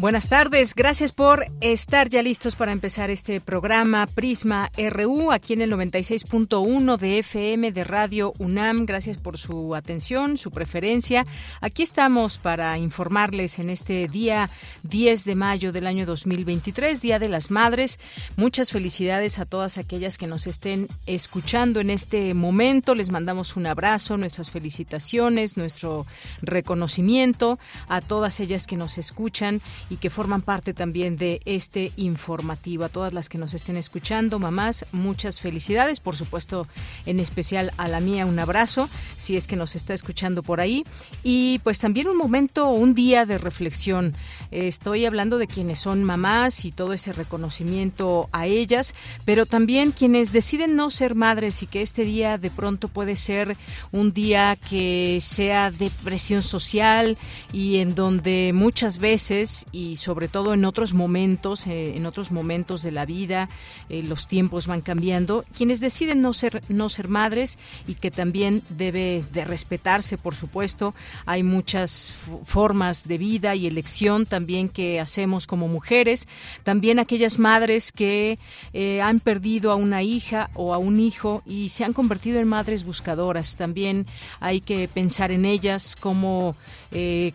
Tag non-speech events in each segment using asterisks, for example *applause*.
Buenas tardes, gracias por estar ya listos para empezar este programa Prisma RU aquí en el 96.1 de FM de Radio UNAM. Gracias por su atención, su preferencia. Aquí estamos para informarles en este día 10 de mayo del año 2023, Día de las Madres. Muchas felicidades a todas aquellas que nos estén escuchando en este momento. Les mandamos un abrazo, nuestras felicitaciones, nuestro reconocimiento a todas ellas que nos escuchan y que forman parte también de este informativo. A todas las que nos estén escuchando, mamás, muchas felicidades. Por supuesto, en especial a la mía, un abrazo, si es que nos está escuchando por ahí. Y pues también un momento, un día de reflexión. Estoy hablando de quienes son mamás y todo ese reconocimiento a ellas, pero también quienes deciden no ser madres y que este día de pronto puede ser un día que sea de presión social y en donde muchas veces, y sobre todo en otros momentos, eh, en otros momentos de la vida, eh, los tiempos van cambiando, quienes deciden no ser, no ser madres y que también debe de respetarse, por supuesto. Hay muchas formas de vida y elección también que hacemos como mujeres. También aquellas madres que eh, han perdido a una hija o a un hijo y se han convertido en madres buscadoras. También hay que pensar en ellas, cómo,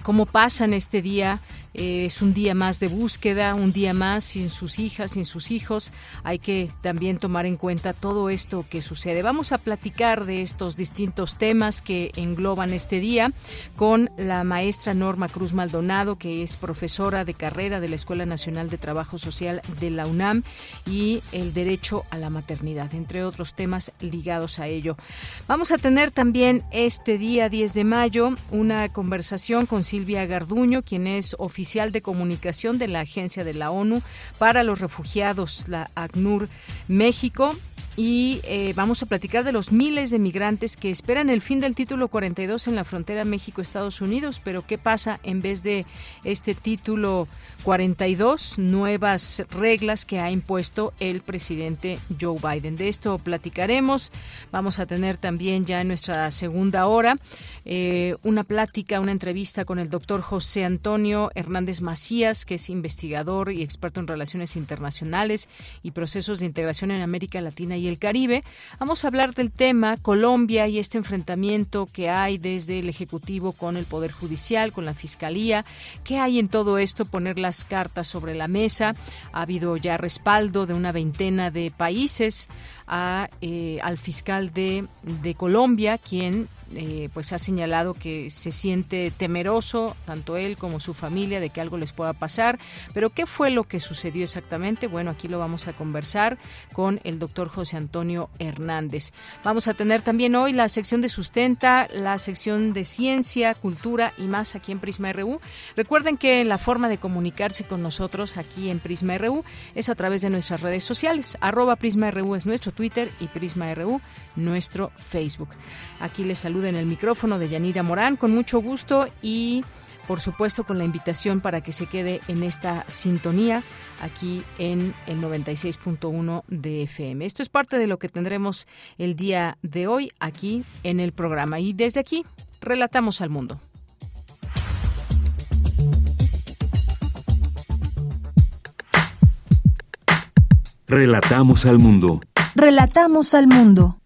cómo pasan este día eh, es un día más de búsqueda, un día más sin sus hijas, sin sus hijos. Hay que también tomar en cuenta todo esto que sucede. Vamos a platicar de estos distintos temas que engloban este día con la maestra Norma Cruz Maldonado, que es profesora de carrera de la Escuela Nacional de Trabajo Social de la UNAM y el derecho a la maternidad, entre otros temas ligados a ello. Vamos a tener también este día 10 de mayo una conversación con Silvia Garduño, quien es oficial oficial de comunicación de la Agencia de la ONU para los Refugiados, la ACNUR México y eh, vamos a platicar de los miles de migrantes que esperan el fin del título 42 en la frontera México-Estados Unidos. Pero ¿qué pasa en vez de este título 42? Nuevas reglas que ha impuesto el presidente Joe Biden. De esto platicaremos. Vamos a tener también ya en nuestra segunda hora eh, una plática, una entrevista con el doctor José Antonio Hernández Macías, que es investigador y experto en relaciones internacionales y procesos de integración en América Latina y y el Caribe. Vamos a hablar del tema Colombia y este enfrentamiento que hay desde el Ejecutivo con el Poder Judicial, con la Fiscalía. ¿Qué hay en todo esto? Poner las cartas sobre la mesa. Ha habido ya respaldo de una veintena de países eh, al fiscal de Colombia, quien eh, pues ha señalado que se siente temeroso, tanto él como su familia, de que algo les pueda pasar. Pero ¿qué fue lo que sucedió exactamente? Bueno, aquí lo vamos a conversar con el doctor José Antonio Hernández. Vamos a tener también hoy la sección de sustenta, la sección de ciencia, cultura y más aquí en Prisma RU. Recuerden que la forma de comunicarse con nosotros aquí en Prisma RU es a través de nuestras redes sociales. Arroba Prisma RU es nuestro Twitter y Prisma RU nuestro Facebook. Aquí les en el micrófono de Yanira Morán con mucho gusto y por supuesto con la invitación para que se quede en esta sintonía aquí en el 96.1 de FM. Esto es parte de lo que tendremos el día de hoy aquí en el programa y desde aquí relatamos al mundo. Relatamos al mundo. Relatamos al mundo.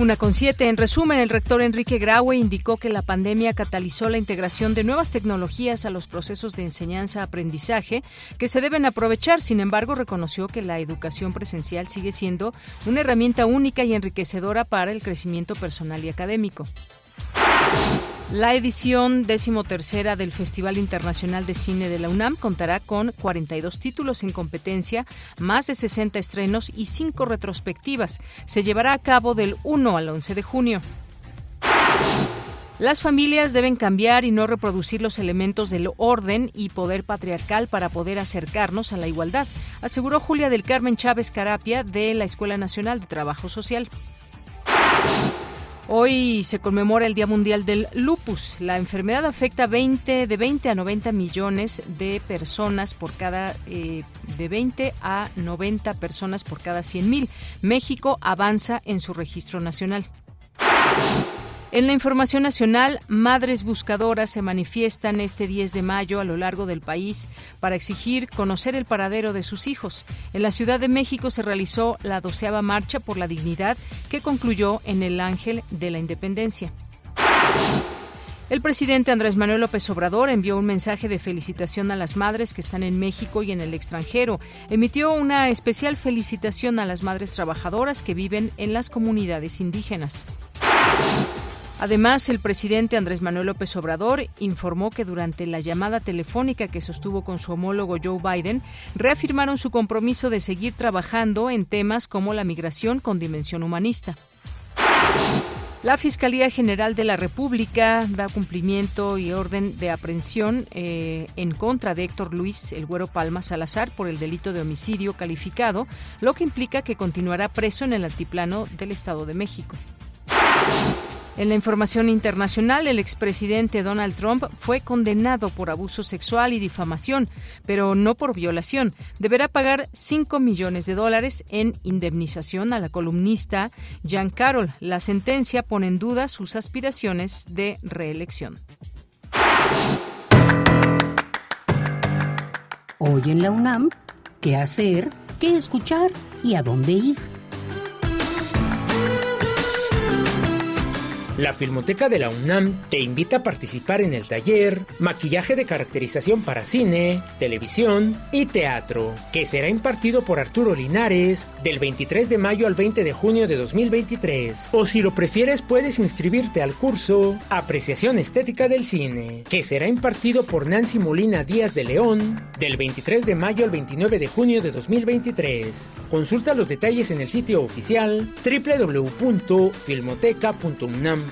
Una con siete. En resumen, el rector Enrique Graue indicó que la pandemia catalizó la integración de nuevas tecnologías a los procesos de enseñanza-aprendizaje que se deben aprovechar. Sin embargo, reconoció que la educación presencial sigue siendo una herramienta única y enriquecedora para el crecimiento personal y académico. La edición decimotercera del Festival Internacional de Cine de la UNAM contará con 42 títulos en competencia, más de 60 estrenos y 5 retrospectivas. Se llevará a cabo del 1 al 11 de junio. Las familias deben cambiar y no reproducir los elementos del orden y poder patriarcal para poder acercarnos a la igualdad, aseguró Julia del Carmen Chávez Carapia de la Escuela Nacional de Trabajo Social. Hoy se conmemora el Día Mundial del Lupus. La enfermedad afecta 20, de 20 a 90 millones de personas por cada, eh, de 20 a 90 personas por cada 100 mil. México avanza en su registro nacional. En la información nacional, madres buscadoras se manifiestan este 10 de mayo a lo largo del país para exigir conocer el paradero de sus hijos. En la Ciudad de México se realizó la doceava marcha por la dignidad que concluyó en el Ángel de la Independencia. El presidente Andrés Manuel López Obrador envió un mensaje de felicitación a las madres que están en México y en el extranjero. Emitió una especial felicitación a las madres trabajadoras que viven en las comunidades indígenas. Además, el presidente Andrés Manuel López Obrador informó que durante la llamada telefónica que sostuvo con su homólogo Joe Biden, reafirmaron su compromiso de seguir trabajando en temas como la migración con dimensión humanista. La Fiscalía General de la República da cumplimiento y orden de aprehensión eh, en contra de Héctor Luis El Güero Palma Salazar por el delito de homicidio calificado, lo que implica que continuará preso en el altiplano del Estado de México. En la información internacional, el expresidente Donald Trump fue condenado por abuso sexual y difamación, pero no por violación. Deberá pagar 5 millones de dólares en indemnización a la columnista Jan Carroll. La sentencia pone en duda sus aspiraciones de reelección. Hoy en la UNAM, ¿qué hacer? ¿Qué escuchar? ¿Y a dónde ir? La Filmoteca de la UNAM te invita a participar en el taller Maquillaje de caracterización para cine, televisión y teatro, que será impartido por Arturo Linares del 23 de mayo al 20 de junio de 2023. O si lo prefieres puedes inscribirte al curso Apreciación Estética del Cine, que será impartido por Nancy Molina Díaz de León del 23 de mayo al 29 de junio de 2023. Consulta los detalles en el sitio oficial www.filmoteca.unam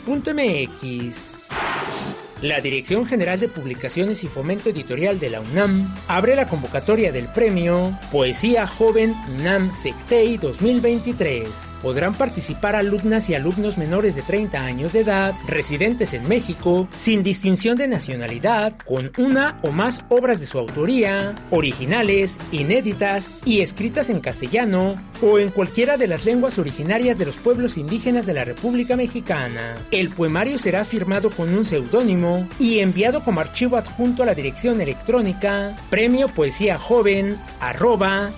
La Dirección General de Publicaciones y Fomento Editorial de la UNAM abre la convocatoria del premio Poesía Joven UNAM Sectei 2023 podrán participar alumnas y alumnos menores de 30 años de edad, residentes en México, sin distinción de nacionalidad, con una o más obras de su autoría, originales, inéditas y escritas en castellano o en cualquiera de las lenguas originarias de los pueblos indígenas de la República Mexicana. El poemario será firmado con un seudónimo y enviado como archivo adjunto a la dirección electrónica premio poesía joven arroba.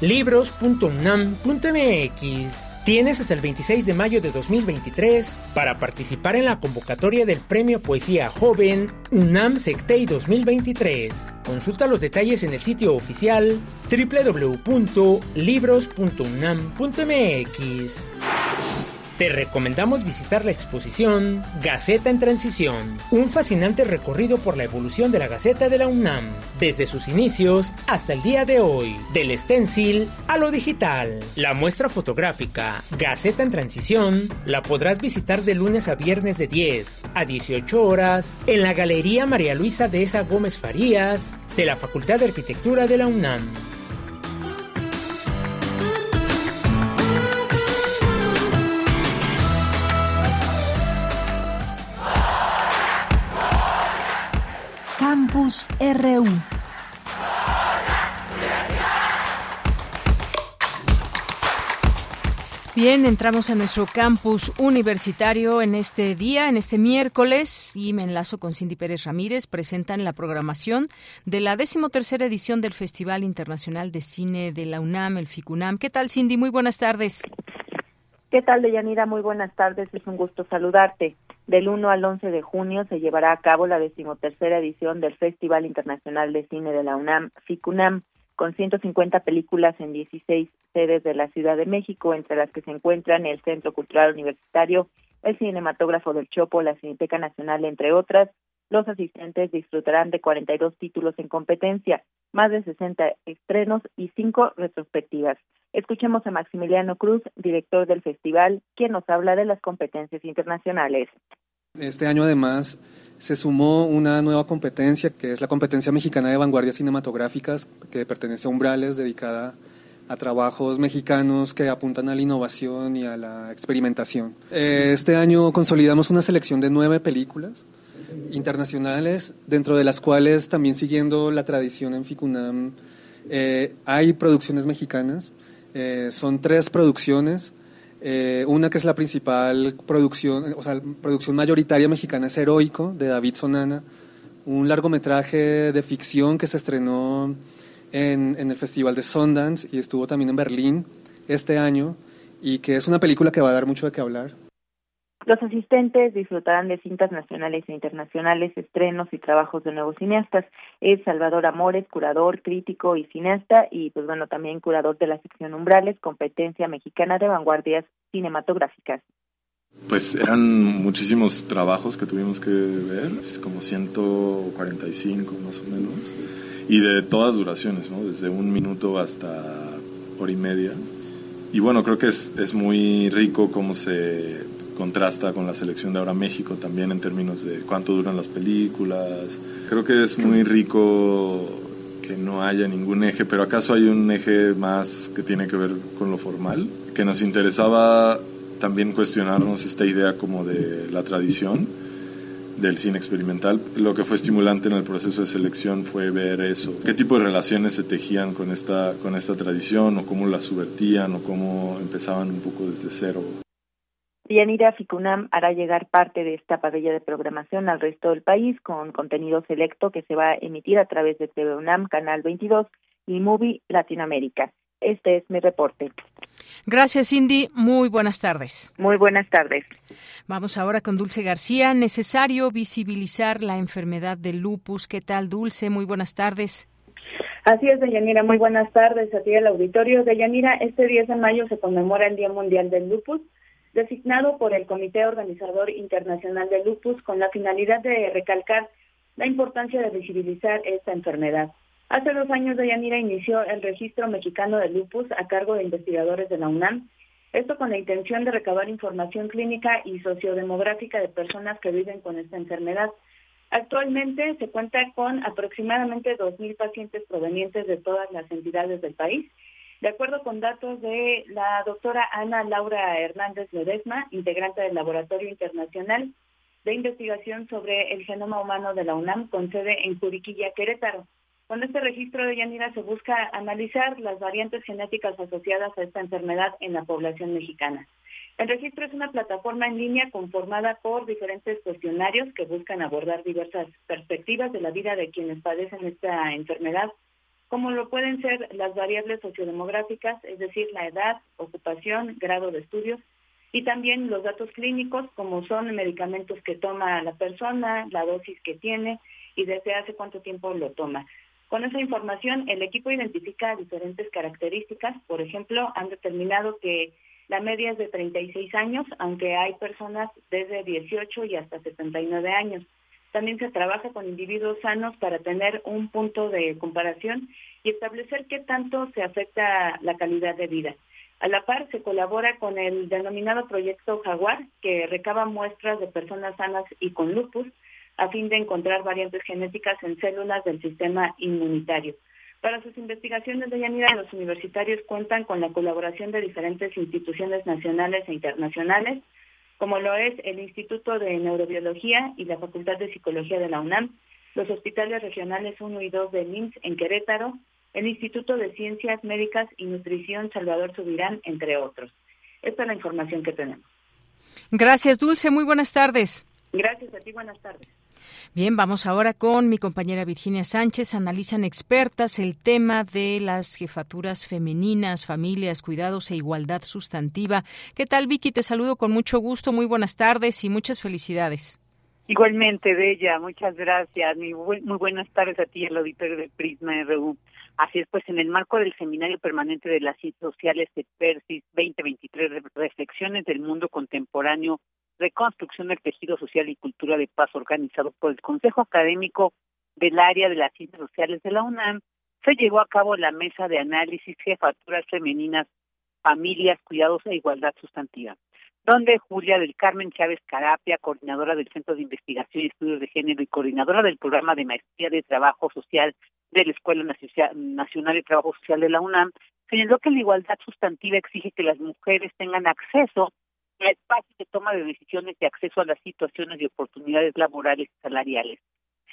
Tienes hasta el 26 de mayo de 2023 para participar en la convocatoria del Premio Poesía Joven UNAM Sectei 2023. Consulta los detalles en el sitio oficial www.libros.unam.mx. Te recomendamos visitar la exposición Gaceta en Transición, un fascinante recorrido por la evolución de la Gaceta de la UNAM, desde sus inicios hasta el día de hoy, del stencil a lo digital. La muestra fotográfica Gaceta en Transición la podrás visitar de lunes a viernes de 10 a 18 horas en la Galería María Luisa de Esa Gómez Farías de la Facultad de Arquitectura de la UNAM. Campus RU. Bien, entramos a nuestro campus universitario en este día, en este miércoles, y me enlazo con Cindy Pérez Ramírez. Presentan la programación de la decimotercera edición del Festival Internacional de Cine de la UNAM, el FICUNAM. ¿Qué tal, Cindy? Muy buenas tardes. ¿Qué tal, Deyanira? Muy buenas tardes, es un gusto saludarte. Del 1 al 11 de junio se llevará a cabo la decimotercera edición del Festival Internacional de Cine de la UNAM, FICUNAM, con 150 películas en 16 sedes de la Ciudad de México, entre las que se encuentran el Centro Cultural Universitario, el Cinematógrafo del Chopo, la Cineteca Nacional, entre otras. Los asistentes disfrutarán de 42 títulos en competencia, más de 60 estrenos y 5 retrospectivas. Escuchemos a Maximiliano Cruz, director del festival, quien nos habla de las competencias internacionales. Este año además se sumó una nueva competencia que es la competencia mexicana de vanguardias cinematográficas que pertenece a Umbrales, dedicada a trabajos mexicanos que apuntan a la innovación y a la experimentación. Este año consolidamos una selección de nueve películas internacionales, dentro de las cuales también siguiendo la tradición en Ficunam eh, hay producciones mexicanas. Eh, son tres producciones. Eh, una que es la principal producción, o sea, producción mayoritaria mexicana es Heroico, de David Sonana, un largometraje de ficción que se estrenó en, en el Festival de Sundance y estuvo también en Berlín este año, y que es una película que va a dar mucho de qué hablar. Los asistentes disfrutarán de cintas nacionales e internacionales, estrenos y trabajos de nuevos cineastas. Es Salvador Amores, curador, crítico y cineasta, y pues bueno, también curador de la sección Umbrales, competencia mexicana de vanguardias cinematográficas. Pues eran muchísimos trabajos que tuvimos que ver, como 145 más o menos, y de todas duraciones, ¿no? Desde un minuto hasta hora y media. Y bueno, creo que es, es muy rico cómo se contrasta con la selección de ahora México también en términos de cuánto duran las películas. Creo que es muy rico que no haya ningún eje, pero acaso hay un eje más que tiene que ver con lo formal, que nos interesaba también cuestionarnos esta idea como de la tradición del cine experimental. Lo que fue estimulante en el proceso de selección fue ver eso, qué tipo de relaciones se tejían con esta, con esta tradición o cómo la subvertían o cómo empezaban un poco desde cero. Yanira Ficunam hará llegar parte de esta pabella de programación al resto del país con contenido selecto que se va a emitir a través de TV UNAM, Canal 22 y Movie Latinoamérica. Este es mi reporte. Gracias, Cindy. Muy buenas tardes. Muy buenas tardes. Vamos ahora con Dulce García. Necesario visibilizar la enfermedad del lupus. ¿Qué tal, Dulce? Muy buenas tardes. Así es, Deyanira. Muy buenas tardes a ti al auditorio. Deyanira, este 10 de mayo se conmemora el Día Mundial del Lupus designado por el Comité Organizador Internacional de Lupus con la finalidad de recalcar la importancia de visibilizar esta enfermedad. Hace dos años, Dayanira inició el registro mexicano de lupus a cargo de investigadores de la UNAM, esto con la intención de recabar información clínica y sociodemográfica de personas que viven con esta enfermedad. Actualmente se cuenta con aproximadamente 2.000 pacientes provenientes de todas las entidades del país de acuerdo con datos de la doctora Ana Laura Hernández Ledesma, integrante del Laboratorio Internacional de Investigación sobre el Genoma Humano de la UNAM, con sede en Curiquilla, Querétaro. Con este registro de Yanira se busca analizar las variantes genéticas asociadas a esta enfermedad en la población mexicana. El registro es una plataforma en línea conformada por diferentes cuestionarios que buscan abordar diversas perspectivas de la vida de quienes padecen esta enfermedad como lo pueden ser las variables sociodemográficas, es decir, la edad, ocupación, grado de estudios, y también los datos clínicos, como son medicamentos que toma la persona, la dosis que tiene y desde hace cuánto tiempo lo toma. Con esa información, el equipo identifica diferentes características. Por ejemplo, han determinado que la media es de 36 años, aunque hay personas desde 18 y hasta 79 años. También se trabaja con individuos sanos para tener un punto de comparación y establecer qué tanto se afecta la calidad de vida. A la par, se colabora con el denominado Proyecto Jaguar, que recaba muestras de personas sanas y con lupus, a fin de encontrar variantes genéticas en células del sistema inmunitario. Para sus investigaciones de Yanira, los universitarios cuentan con la colaboración de diferentes instituciones nacionales e internacionales, como lo es el Instituto de Neurobiología y la Facultad de Psicología de la UNAM, los hospitales regionales 1 y 2 de IMSS en Querétaro, el Instituto de Ciencias Médicas y Nutrición Salvador Subirán, entre otros. Esta es la información que tenemos. Gracias, Dulce. Muy buenas tardes. Gracias a ti. Buenas tardes. Bien, vamos ahora con mi compañera Virginia Sánchez. Analizan expertas el tema de las jefaturas femeninas, familias, cuidados e igualdad sustantiva. ¿Qué tal, Vicky? Te saludo con mucho gusto. Muy buenas tardes y muchas felicidades. Igualmente, Bella, muchas gracias. Muy, buenas tardes a ti, el auditorio de Prisma RU. Así es, pues en el marco del Seminario Permanente de las Ciencias Sociales de Persis 2023, Reflexiones del Mundo Contemporáneo Reconstrucción del Tejido Social y Cultura de Paz, organizado por el Consejo Académico del Área de las Ciencias Sociales de la UNAM, se llevó a cabo la mesa de análisis Jefaturas Femeninas, Familias, Cuidados e Igualdad Sustantiva, donde Julia del Carmen Chávez Carapia, coordinadora del Centro de Investigación y Estudios de Género y coordinadora del programa de Maestría de Trabajo Social de la Escuela Nacional de Trabajo Social de la UNAM, señaló que la igualdad sustantiva exige que las mujeres tengan acceso espacio de toma de decisiones de acceso a las situaciones y oportunidades laborales y salariales.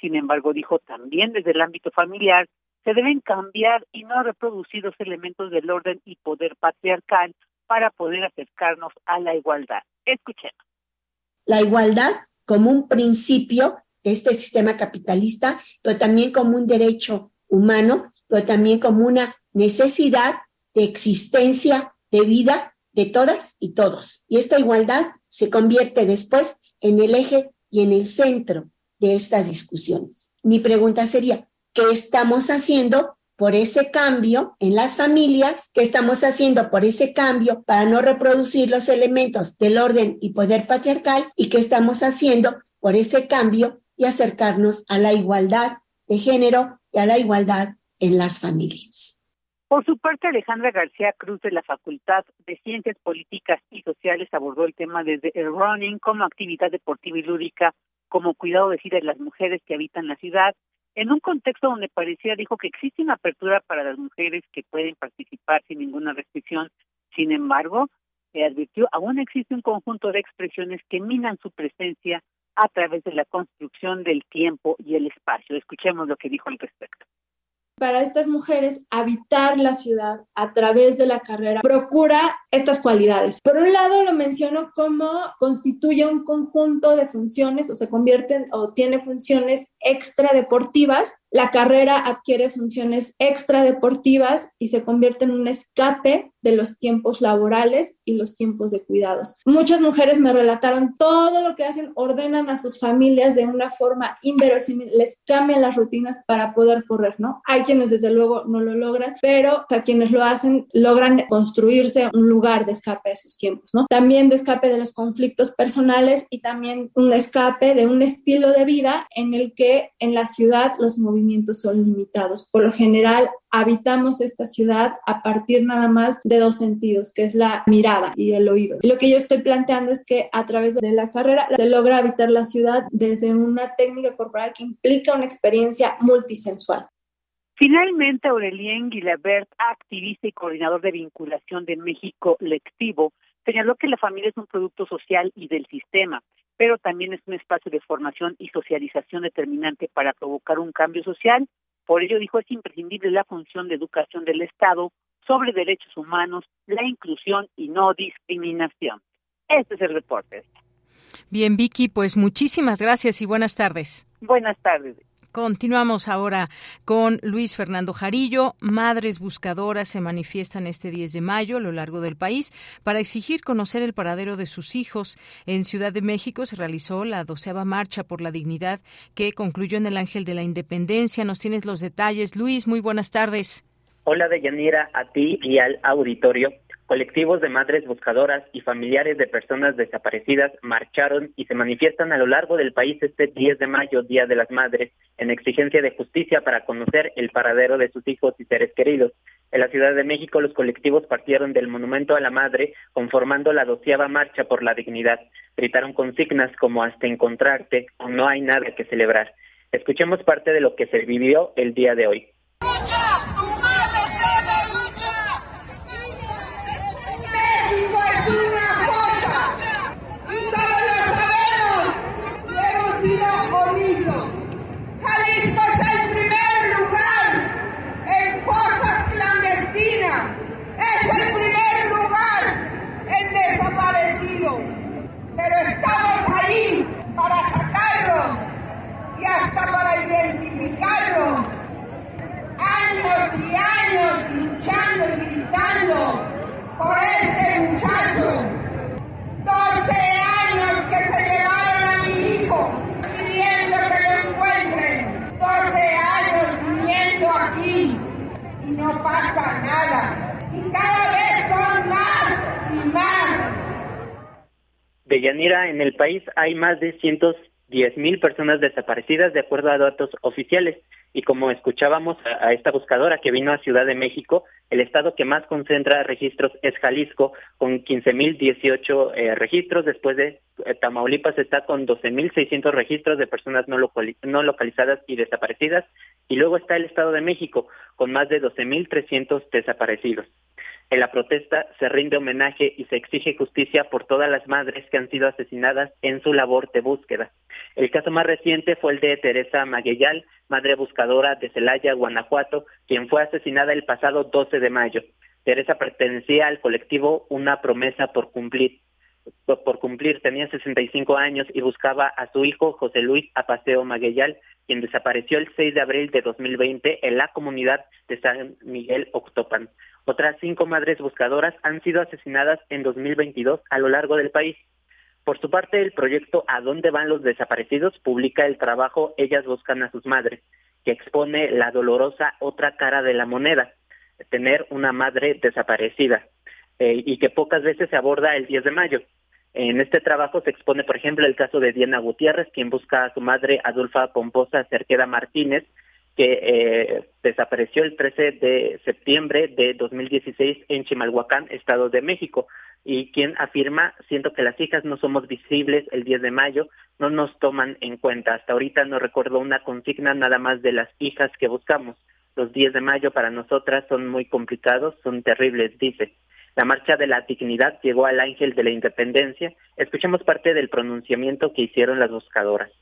Sin embargo, dijo también desde el ámbito familiar, se deben cambiar y no reproducir los elementos del orden y poder patriarcal para poder acercarnos a la igualdad. Escuchemos. La igualdad como un principio de este sistema capitalista, pero también como un derecho humano, pero también como una necesidad de existencia de vida de todas y todos. Y esta igualdad se convierte después en el eje y en el centro de estas discusiones. Mi pregunta sería, ¿qué estamos haciendo por ese cambio en las familias? ¿Qué estamos haciendo por ese cambio para no reproducir los elementos del orden y poder patriarcal? ¿Y qué estamos haciendo por ese cambio y acercarnos a la igualdad de género y a la igualdad en las familias? Por su parte, Alejandra García Cruz de la Facultad de Ciencias Políticas y Sociales abordó el tema desde el running como actividad deportiva y lúdica, como cuidado de vida de las mujeres que habitan la ciudad, en un contexto donde parecía, dijo que existe una apertura para las mujeres que pueden participar sin ninguna restricción. Sin embargo, se advirtió, aún existe un conjunto de expresiones que minan su presencia a través de la construcción del tiempo y el espacio. Escuchemos lo que dijo al respecto para estas mujeres habitar la ciudad a través de la carrera procura estas cualidades. Por un lado lo menciono como constituye un conjunto de funciones o se convierten o tiene funciones extradeportivas. La carrera adquiere funciones extradeportivas y se convierte en un escape de los tiempos laborales y los tiempos de cuidados. Muchas mujeres me relataron todo lo que hacen, ordenan a sus familias de una forma inverosímil, les cambian las rutinas para poder correr, ¿no? Hay quienes desde luego no lo logran, pero a quienes lo hacen logran construirse un lugar de escape de esos tiempos, ¿no? También de escape de los conflictos personales y también un escape de un estilo de vida en el que en la ciudad los movimientos son limitados. Por lo general, habitamos esta ciudad a partir nada más de dos sentidos, que es la mirada y el oído. Lo que yo estoy planteando es que a través de la carrera se logra habitar la ciudad desde una técnica corporal que implica una experiencia multisensual. Finalmente, Aurelien Guilabert, activista y coordinador de vinculación de México Lectivo, señaló que la familia es un producto social y del sistema, pero también es un espacio de formación y socialización determinante para provocar un cambio social por ello, dijo, es imprescindible la función de educación del Estado sobre derechos humanos, la inclusión y no discriminación. Este es el reporte. Bien, Vicky, pues muchísimas gracias y buenas tardes. Buenas tardes. Continuamos ahora con Luis Fernando Jarillo. Madres buscadoras se manifiestan este 10 de mayo a lo largo del país para exigir conocer el paradero de sus hijos. En Ciudad de México se realizó la doceava marcha por la dignidad que concluyó en el Ángel de la Independencia. Nos tienes los detalles. Luis, muy buenas tardes. Hola, Deyanira, a ti y al auditorio. Colectivos de madres buscadoras y familiares de personas desaparecidas marcharon y se manifiestan a lo largo del país este 10 de mayo, Día de las Madres, en exigencia de justicia para conocer el paradero de sus hijos y seres queridos. En la Ciudad de México, los colectivos partieron del Monumento a la Madre, conformando la doceava marcha por la dignidad. Gritaron consignas como hasta encontrarte o no hay nada que celebrar. Escuchemos parte de lo que se vivió el día de hoy. piso. Jalisco es el primer lugar en fosas clandestinas. Es el primer lugar en desaparecidos. Pero estamos ahí para sacarlos y hasta para identificarlos. Años y años luchando y gritando por ese muchacho. 12 años que se llevaron a mi hijo pidiendo que lo encuentren. 12 años viniendo aquí y no pasa nada. Y cada vez son más y más. Deyanira, en el país hay más de cientos 10.000 personas desaparecidas de acuerdo a datos oficiales. Y como escuchábamos a, esta buscadora que vino a Ciudad de México, el estado que más concentra registros es Jalisco, con 15.018 eh, registros. Después de eh, Tamaulipas está con 12.600 registros de personas no, no localizadas y desaparecidas. Y luego está el Estado de México, con más de 12.300 desaparecidos. En la protesta se rinde homenaje y se exige justicia por todas las madres que han sido asesinadas en su labor de búsqueda. El caso más reciente fue el de Teresa Magueyal, madre buscadora de Celaya, Guanajuato, quien fue asesinada el pasado 12 de mayo. Teresa pertenecía al colectivo Una promesa por cumplir. Por cumplir, tenía 65 años y buscaba a su hijo José Luis Apaseo Magueyal, quien desapareció el 6 de abril de 2020 en la comunidad de San Miguel Octopan. Otras cinco madres buscadoras han sido asesinadas en 2022 a lo largo del país. Por su parte, el proyecto ¿A dónde van los desaparecidos? publica el trabajo Ellas buscan a sus madres, que expone la dolorosa otra cara de la moneda, tener una madre desaparecida, eh, y que pocas veces se aborda el 10 de mayo. En este trabajo se expone, por ejemplo, el caso de Diana Gutiérrez, quien busca a su madre Adolfa Pomposa Cerqueda Martínez, que eh, desapareció el 13 de septiembre de 2016 en Chimalhuacán, Estado de México, y quien afirma, siento que las hijas no somos visibles el 10 de mayo, no nos toman en cuenta. Hasta ahorita no recuerdo una consigna nada más de las hijas que buscamos. Los 10 de mayo para nosotras son muy complicados, son terribles, dice. La marcha de la dignidad llegó al ángel de la independencia. Escuchemos parte del pronunciamiento que hicieron las buscadoras.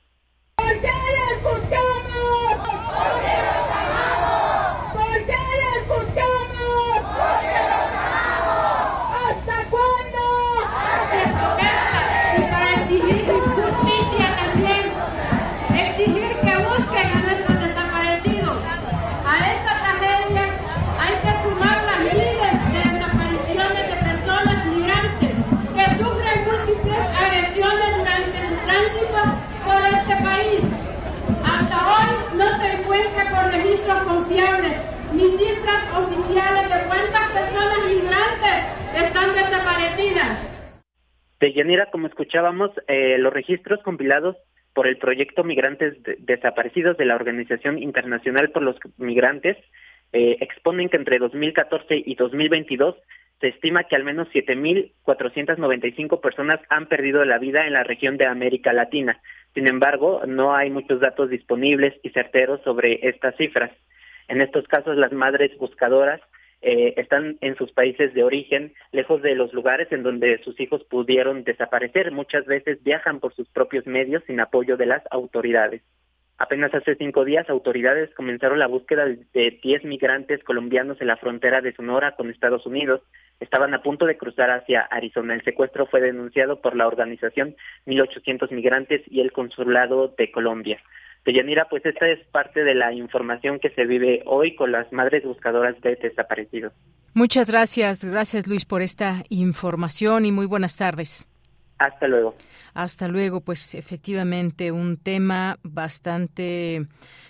Están desaparecidas. De Yanira, como escuchábamos, eh, los registros compilados por el proyecto Migrantes Desaparecidos de la Organización Internacional por los Migrantes eh, exponen que entre 2014 y 2022 se estima que al menos 7.495 personas han perdido la vida en la región de América Latina. Sin embargo, no hay muchos datos disponibles y certeros sobre estas cifras. En estos casos, las madres buscadoras eh, están en sus países de origen, lejos de los lugares en donde sus hijos pudieron desaparecer. Muchas veces viajan por sus propios medios sin apoyo de las autoridades. Apenas hace cinco días, autoridades comenzaron la búsqueda de 10 migrantes colombianos en la frontera de Sonora con Estados Unidos. Estaban a punto de cruzar hacia Arizona. El secuestro fue denunciado por la organización 1800 Migrantes y el Consulado de Colombia. Deyanira, pues esta es parte de la información que se vive hoy con las madres buscadoras de desaparecidos. Muchas gracias, gracias Luis por esta información y muy buenas tardes. Hasta luego. Hasta luego, pues efectivamente un tema bastante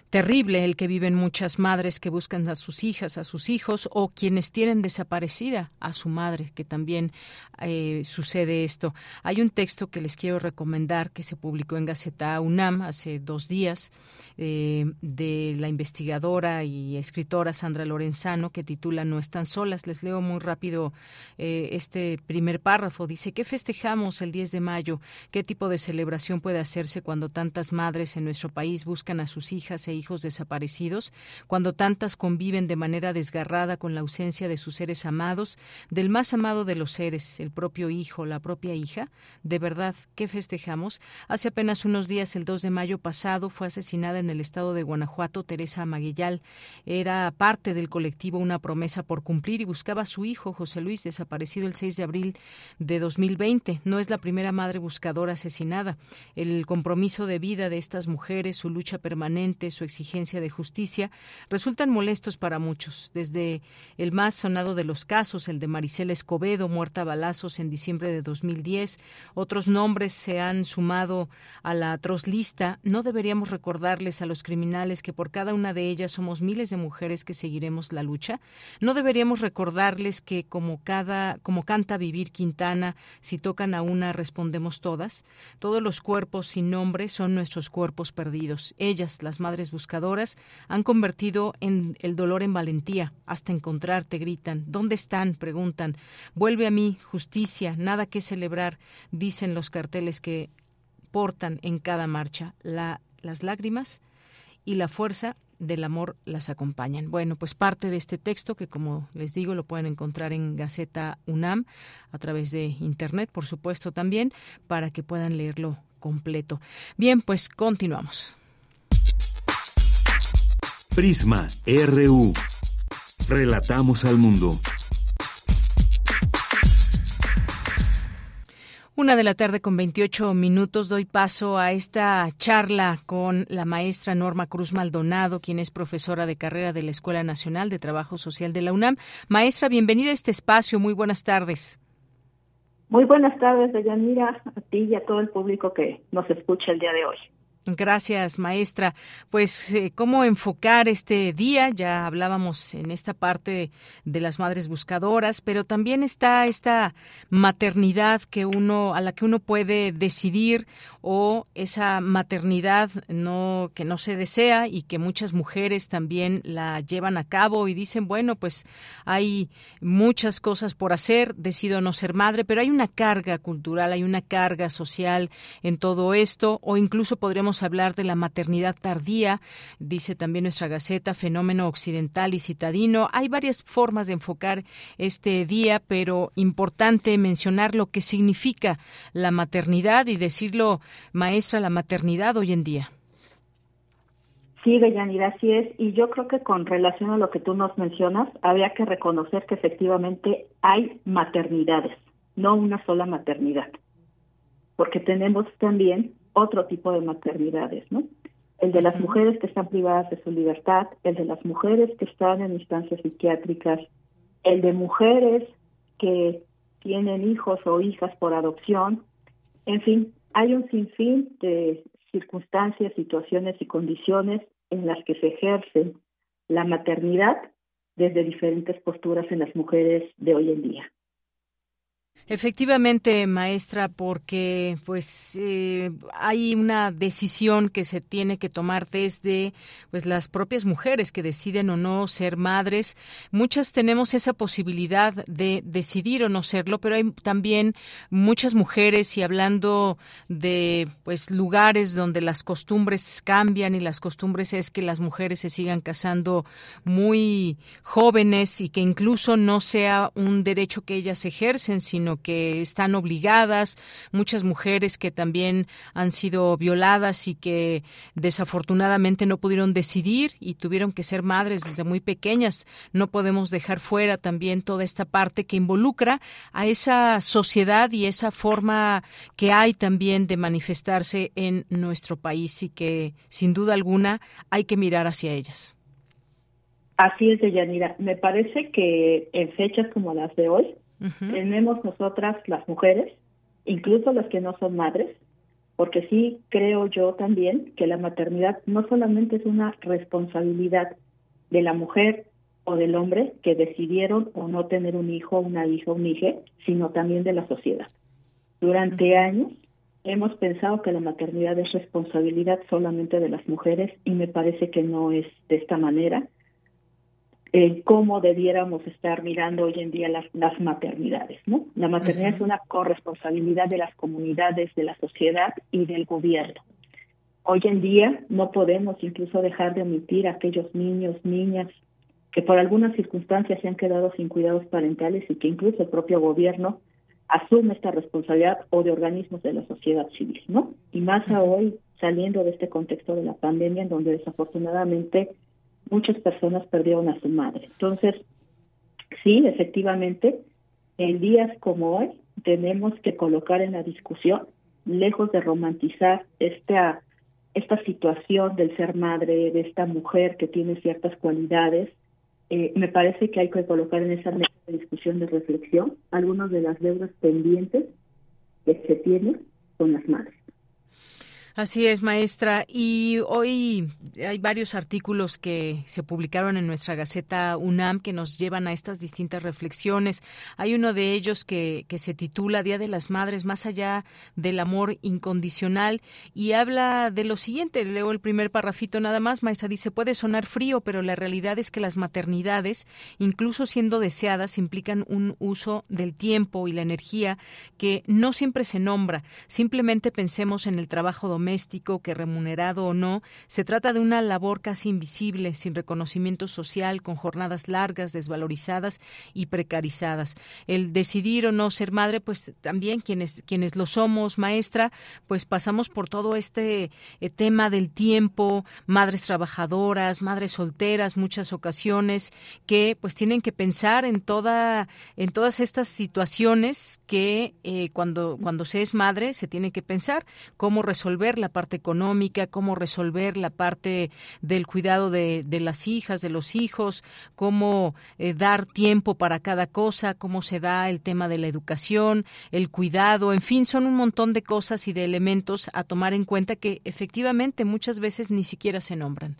terrible el que viven muchas madres que buscan a sus hijas, a sus hijos o quienes tienen desaparecida a su madre, que también eh, sucede esto. Hay un texto que les quiero recomendar que se publicó en Gaceta UNAM hace dos días eh, de la investigadora y escritora Sandra Lorenzano que titula No están solas. Les leo muy rápido eh, este primer párrafo. Dice, ¿qué festejamos el 10 de mayo? ¿Qué tipo de celebración puede hacerse cuando tantas madres en nuestro país buscan a sus hijas e hijos desaparecidos, cuando tantas conviven de manera desgarrada con la ausencia de sus seres amados, del más amado de los seres, el propio hijo, la propia hija? De verdad, ¿qué festejamos? Hace apenas unos días, el 2 de mayo pasado, fue asesinada en el estado de Guanajuato Teresa Maguellal. Era parte del colectivo Una promesa por cumplir y buscaba a su hijo, José Luis, desaparecido el 6 de abril de 2020. No es la primera madre buscadora asesinada. El compromiso de vida de estas mujeres, su lucha permanente, su exigencia de justicia resultan molestos para muchos, desde el más sonado de los casos, el de Maricela Escobedo, muerta a balazos en diciembre de 2010. Otros nombres se han sumado a la atroz lista. No deberíamos recordarles a los criminales que por cada una de ellas somos miles de mujeres que seguiremos la lucha. No deberíamos recordarles que como cada como canta Vivir Quintana, si tocan a una respondemos todas. Todos los cuerpos sin nombre son nuestros cuerpos perdidos. Ellas, las madres buscadoras, han convertido en el dolor en valentía, hasta encontrarte, gritan. ¿Dónde están? preguntan. Vuelve a mí, justicia, nada que celebrar, dicen los carteles que portan en cada marcha. La, las lágrimas y la fuerza del amor las acompañan. Bueno, pues parte de este texto que como les digo lo pueden encontrar en Gaceta UNAM a través de internet, por supuesto también, para que puedan leerlo completo. Bien, pues continuamos. Prisma RU. Relatamos al mundo. Una de la tarde con 28 minutos doy paso a esta charla con la maestra Norma Cruz Maldonado, quien es profesora de carrera de la Escuela Nacional de Trabajo Social de la UNAM. Maestra, bienvenida a este espacio. Muy buenas tardes. Muy buenas tardes, Deyanira, a ti y a todo el público que nos escucha el día de hoy. Gracias, maestra. Pues, eh, ¿cómo enfocar este día? Ya hablábamos en esta parte de las madres buscadoras, pero también está esta maternidad que uno, a la que uno puede decidir o esa maternidad no, que no se desea y que muchas mujeres también la llevan a cabo y dicen, bueno, pues hay muchas cosas por hacer, decido no ser madre, pero hay una carga cultural, hay una carga social en todo esto, o incluso podríamos hablar de la maternidad tardía, dice también nuestra Gaceta, fenómeno occidental y citadino. Hay varias formas de enfocar este día, pero importante mencionar lo que significa la maternidad y decirlo, maestra, la maternidad hoy en día. Sí, Deyanira, así es. Y yo creo que con relación a lo que tú nos mencionas, habría que reconocer que efectivamente hay maternidades, no una sola maternidad. Porque tenemos también otro tipo de maternidades, ¿no? El de las mujeres que están privadas de su libertad, el de las mujeres que están en instancias psiquiátricas, el de mujeres que tienen hijos o hijas por adopción, en fin, hay un sinfín de circunstancias, situaciones y condiciones en las que se ejerce la maternidad desde diferentes posturas en las mujeres de hoy en día. Efectivamente, maestra, porque pues eh, hay una decisión que se tiene que tomar desde pues las propias mujeres que deciden o no ser madres. Muchas tenemos esa posibilidad de decidir o no serlo, pero hay también muchas mujeres y hablando de pues lugares donde las costumbres cambian y las costumbres es que las mujeres se sigan casando muy jóvenes y que incluso no sea un derecho que ellas ejercen, sino que están obligadas, muchas mujeres que también han sido violadas y que desafortunadamente no pudieron decidir y tuvieron que ser madres desde muy pequeñas. No podemos dejar fuera también toda esta parte que involucra a esa sociedad y esa forma que hay también de manifestarse en nuestro país y que sin duda alguna hay que mirar hacia ellas. Así es, Deyanira. Me parece que en fechas como las de hoy, tenemos nosotras las mujeres, incluso las que no son madres, porque sí creo yo también que la maternidad no solamente es una responsabilidad de la mujer o del hombre que decidieron o no tener un hijo, una hija, un hijo, sino también de la sociedad. Durante años hemos pensado que la maternidad es responsabilidad solamente de las mujeres y me parece que no es de esta manera cómo debiéramos estar mirando hoy en día las, las maternidades, ¿no? La maternidad es una corresponsabilidad de las comunidades, de la sociedad y del gobierno. Hoy en día no podemos incluso dejar de omitir a aquellos niños, niñas que por algunas circunstancias se han quedado sin cuidados parentales y que incluso el propio gobierno asume esta responsabilidad o de organismos de la sociedad civil, ¿no? Y más a hoy saliendo de este contexto de la pandemia en donde desafortunadamente muchas personas perdieron a su madre. Entonces, sí, efectivamente, en días como hoy tenemos que colocar en la discusión, lejos de romantizar esta esta situación del ser madre, de esta mujer que tiene ciertas cualidades, eh, me parece que hay que colocar en esa discusión, de reflexión, algunas de las deudas pendientes que se tienen con las madres. Así es, maestra. Y hoy hay varios artículos que se publicaron en nuestra Gaceta UNAM que nos llevan a estas distintas reflexiones. Hay uno de ellos que, que se titula Día de las Madres, más allá del amor incondicional, y habla de lo siguiente. Leo el primer parrafito nada más. Maestra dice, puede sonar frío, pero la realidad es que las maternidades, incluso siendo deseadas, implican un uso del tiempo y la energía que no siempre se nombra. Simplemente pensemos en el trabajo doméstico doméstico, que remunerado o no, se trata de una labor casi invisible, sin reconocimiento social, con jornadas largas, desvalorizadas y precarizadas. El decidir o no ser madre, pues también quienes, quienes lo somos, maestra, pues pasamos por todo este eh, tema del tiempo, madres trabajadoras, madres solteras, muchas ocasiones, que pues tienen que pensar en toda, en todas estas situaciones que eh, cuando, cuando se es madre se tiene que pensar cómo resolver la parte económica, cómo resolver la parte del cuidado de, las hijas, de los hijos, cómo eh, dar tiempo para cada cosa, cómo se da el tema de la educación, el cuidado, en fin, son un montón de cosas y de elementos a tomar en cuenta que efectivamente muchas veces ni siquiera se nombran.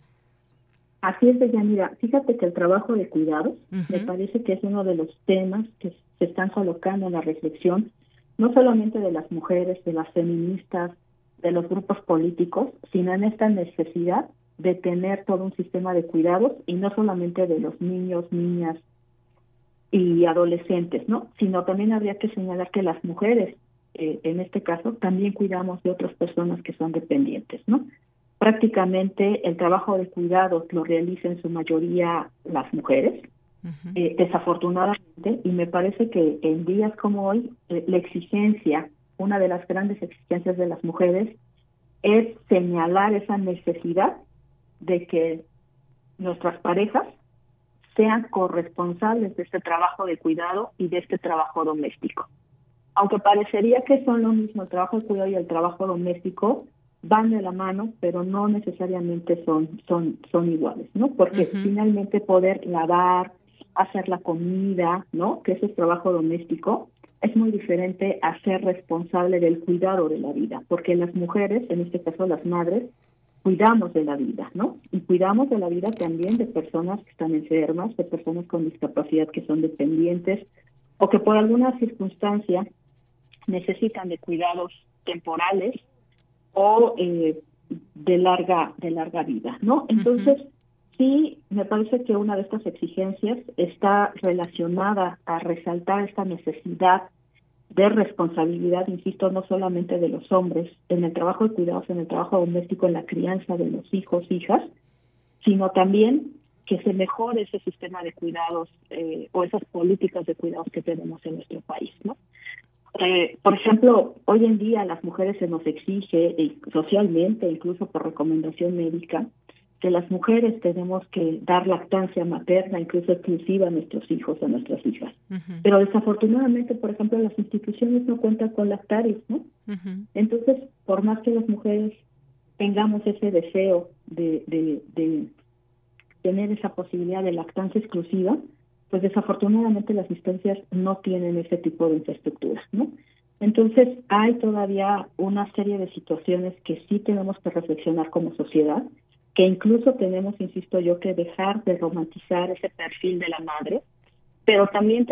Así es, Deyanira. Fíjate que el trabajo de cuidado me parece que es uno de los temas que se están colocando en la reflexión, no solamente de las mujeres, de las feministas, de los grupos políticos, sino en esta necesidad de tener todo un sistema de cuidados y no solamente de los niños, niñas y adolescentes, ¿no? Sino también habría que señalar que las mujeres, eh, en este caso, también cuidamos de otras personas que son dependientes, ¿no? Prácticamente el trabajo de cuidados lo realizan en su mayoría las mujeres, eh, desafortunadamente, y me parece que en días como hoy eh, la exigencia una de las grandes exigencias de las mujeres es señalar esa necesidad de que nuestras parejas sean corresponsables de este trabajo de cuidado y de este trabajo doméstico. Aunque parecería que son lo mismo el trabajo de cuidado y el trabajo doméstico, van de la mano, pero no necesariamente son, son, son iguales, ¿no? Porque finalmente poder lavar, hacer la comida, ¿no? Que ese es trabajo doméstico, es muy diferente a ser responsable del cuidado de la vida, porque las mujeres, en este caso las madres, cuidamos de la vida, ¿no? Y cuidamos de la vida también de personas que están enfermas, de personas con discapacidad que son dependientes o que por alguna circunstancia necesitan de cuidados temporales o eh, de larga de larga vida, ¿no? Entonces, sí, me parece que una de estas exigencias está relacionada a resaltar esta necesidad de responsabilidad, insisto, no solamente de los hombres en el trabajo de cuidados, en el trabajo doméstico, en la crianza de los hijos, hijas, sino también que se mejore ese sistema de cuidados eh, o esas políticas de cuidados que tenemos en nuestro país, ¿no? Eh, por ejemplo, hoy en día a las mujeres se nos exige socialmente, incluso por recomendación médica, que las mujeres tenemos que dar lactancia materna, incluso exclusiva a nuestros hijos, a nuestras hijas. Pero desafortunadamente, por ejemplo, las instituciones no cuentan con lactarios, ¿no? Entonces, por más que las mujeres tengamos ese deseo de, de, de tener esa posibilidad de lactancia exclusiva, pues desafortunadamente las instancias no tienen ese tipo de infraestructura, ¿no? Entonces, hay todavía una serie de situaciones que sí tenemos que reflexionar como sociedad que incluso tenemos, insisto yo, que dejar de romantizar ese perfil de la madre, pero también,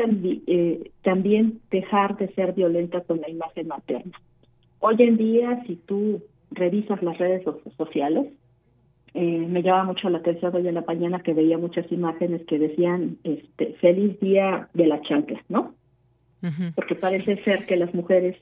eh, también dejar de ser violenta con la imagen materna. Hoy en día, si tú revisas las redes sociales, eh, me llama mucho la atención hoy en la mañana que veía muchas imágenes que decían este feliz día de la chancla, ¿no? Porque parece ser que las mujeres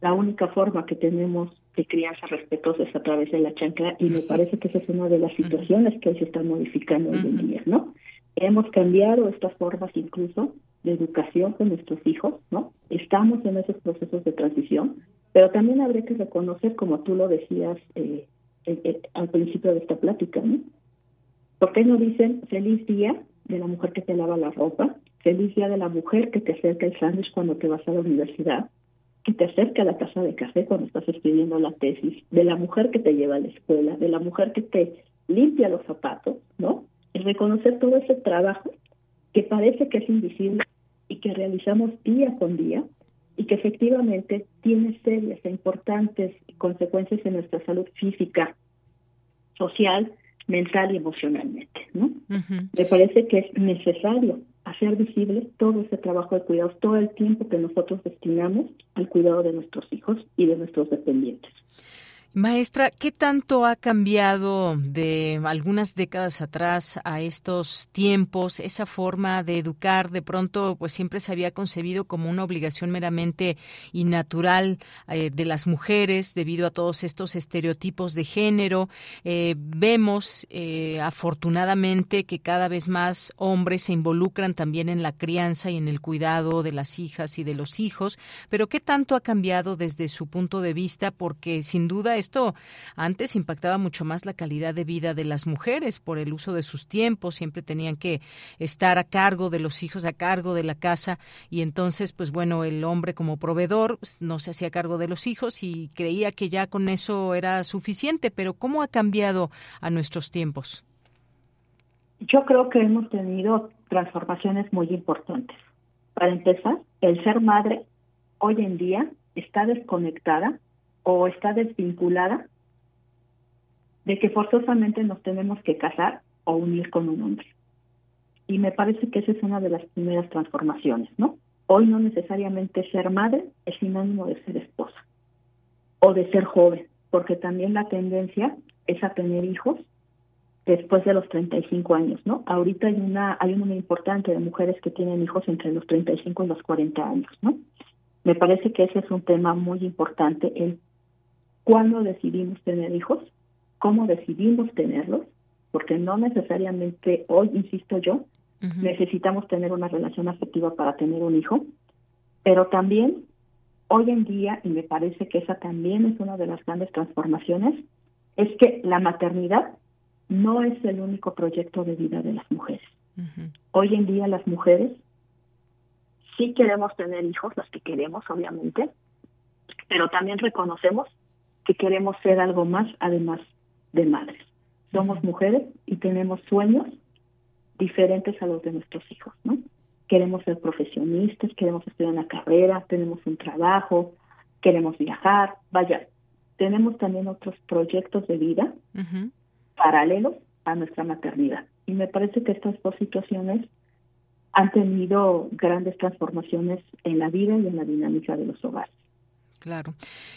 la única forma que tenemos de crianza respetuosa es a través de la chancla y me parece que esa es una de las situaciones que hoy se están modificando hoy en día, ¿no? Hemos cambiado estas formas incluso de educación con nuestros hijos, ¿no? Estamos en esos procesos de transición, pero también habría que reconocer, como tú lo decías eh, eh, eh, al principio de esta plática, ¿no? ¿Por qué no dicen feliz día de la mujer que te lava la ropa, feliz día de la mujer que te acerca el sándwich cuando te vas a la universidad, que te acerca a la casa de café cuando estás escribiendo la tesis, de la mujer que te lleva a la escuela, de la mujer que te limpia los zapatos, ¿no? El reconocer todo ese trabajo que parece que es invisible y que realizamos día con día y que efectivamente tiene serias e importantes consecuencias en nuestra salud física, social, mental y emocionalmente, ¿no? Me parece que es necesario hacer visible todo ese trabajo de cuidados, todo el tiempo que nosotros destinamos al cuidado de nuestros hijos y de nuestros dependientes. Maestra, ¿qué tanto ha cambiado de algunas décadas atrás a estos tiempos esa forma de educar? De pronto, pues siempre se había concebido como una obligación meramente y natural eh, de las mujeres debido a todos estos estereotipos de género. Eh, vemos, eh, afortunadamente, que cada vez más hombres se involucran también en la crianza y en el cuidado de las hijas y de los hijos. Pero ¿qué tanto ha cambiado desde su punto de vista? Porque sin duda esto antes impactaba mucho más la calidad de vida de las mujeres por el uso de sus tiempos, siempre tenían que estar a cargo de los hijos, a cargo de la casa y entonces, pues bueno, el hombre como proveedor no se hacía cargo de los hijos y creía que ya con eso era suficiente, pero ¿cómo ha cambiado a nuestros tiempos? Yo creo que hemos tenido transformaciones muy importantes. Para empezar, el ser madre hoy en día está desconectada o está desvinculada de que forzosamente nos tenemos que casar o unir con un hombre. Y me parece que esa es una de las primeras transformaciones, ¿no? Hoy no necesariamente ser madre es sinónimo de ser esposa o de ser joven, porque también la tendencia es a tener hijos después de los 35 años, ¿no? Ahorita hay una hay un número importante de mujeres que tienen hijos entre los 35 y los 40 años, ¿no? Me parece que ese es un tema muy importante, el cuándo decidimos tener hijos, cómo decidimos tenerlos, porque no necesariamente hoy, insisto yo, necesitamos tener una relación afectiva para tener un hijo, pero también hoy en día, y me parece que esa también es una de las grandes transformaciones, es que la maternidad no es el único proyecto de vida de las mujeres. Hoy en día las mujeres sí queremos tener hijos, las que queremos, obviamente, pero también reconocemos que queremos ser algo más además de madres. Somos mujeres y tenemos sueños diferentes a los de nuestros hijos, ¿no? Queremos ser profesionistas, queremos estudiar una carrera, tenemos un trabajo, queremos viajar, vaya, tenemos también otros proyectos de vida paralelos a nuestra maternidad. Y me parece que estas dos situaciones han tenido grandes transformaciones en la vida y en la dinámica de los hogares. Claro.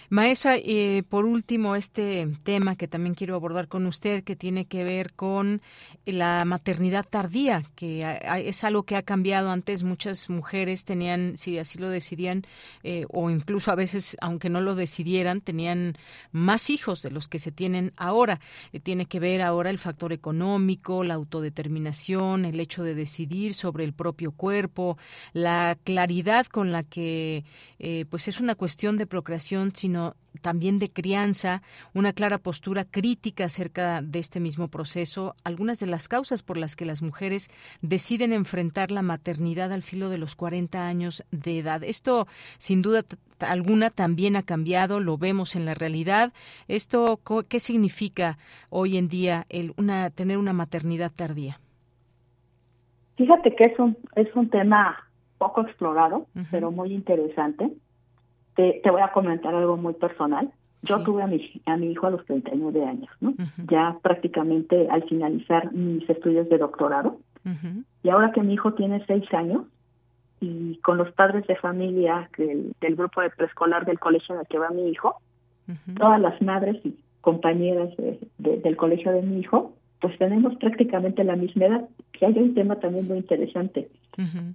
Maestra, eh, por último, este tema que también quiero abordar con usted, que tiene que ver con la maternidad tardía, que es algo que ha cambiado. Antes muchas mujeres tenían, si así lo decidían, eh, o incluso a veces, aunque no lo decidieran, tenían más hijos de los que se tienen ahora. Eh, tiene que ver ahora el factor económico, la autodeterminación, el hecho de decidir sobre el propio cuerpo, la claridad con la que, pues es una cuestión de procreación, sino también de crianza, una clara postura crítica acerca de este mismo proceso, algunas de las causas por las que las mujeres deciden enfrentar la maternidad al filo de los 40 años de edad. Esto, sin duda alguna, también ha cambiado, lo vemos en la realidad. ¿Esto qué significa hoy en día el, una, tener una maternidad tardía? Fíjate que es un, es un tema poco explorado, pero muy interesante te, voy a comentar algo muy personal. Yo tuve a mi, a mi hijo a los 39 años, ¿no? Ya prácticamente al finalizar mis estudios de doctorado. Y ahora que mi hijo tiene seis años y con los padres de familia del, del grupo de preescolar del colegio en el que va mi hijo, todas las madres y compañeras del colegio de mi hijo, pues tenemos prácticamente la misma edad. Y hay un tema también muy interesante.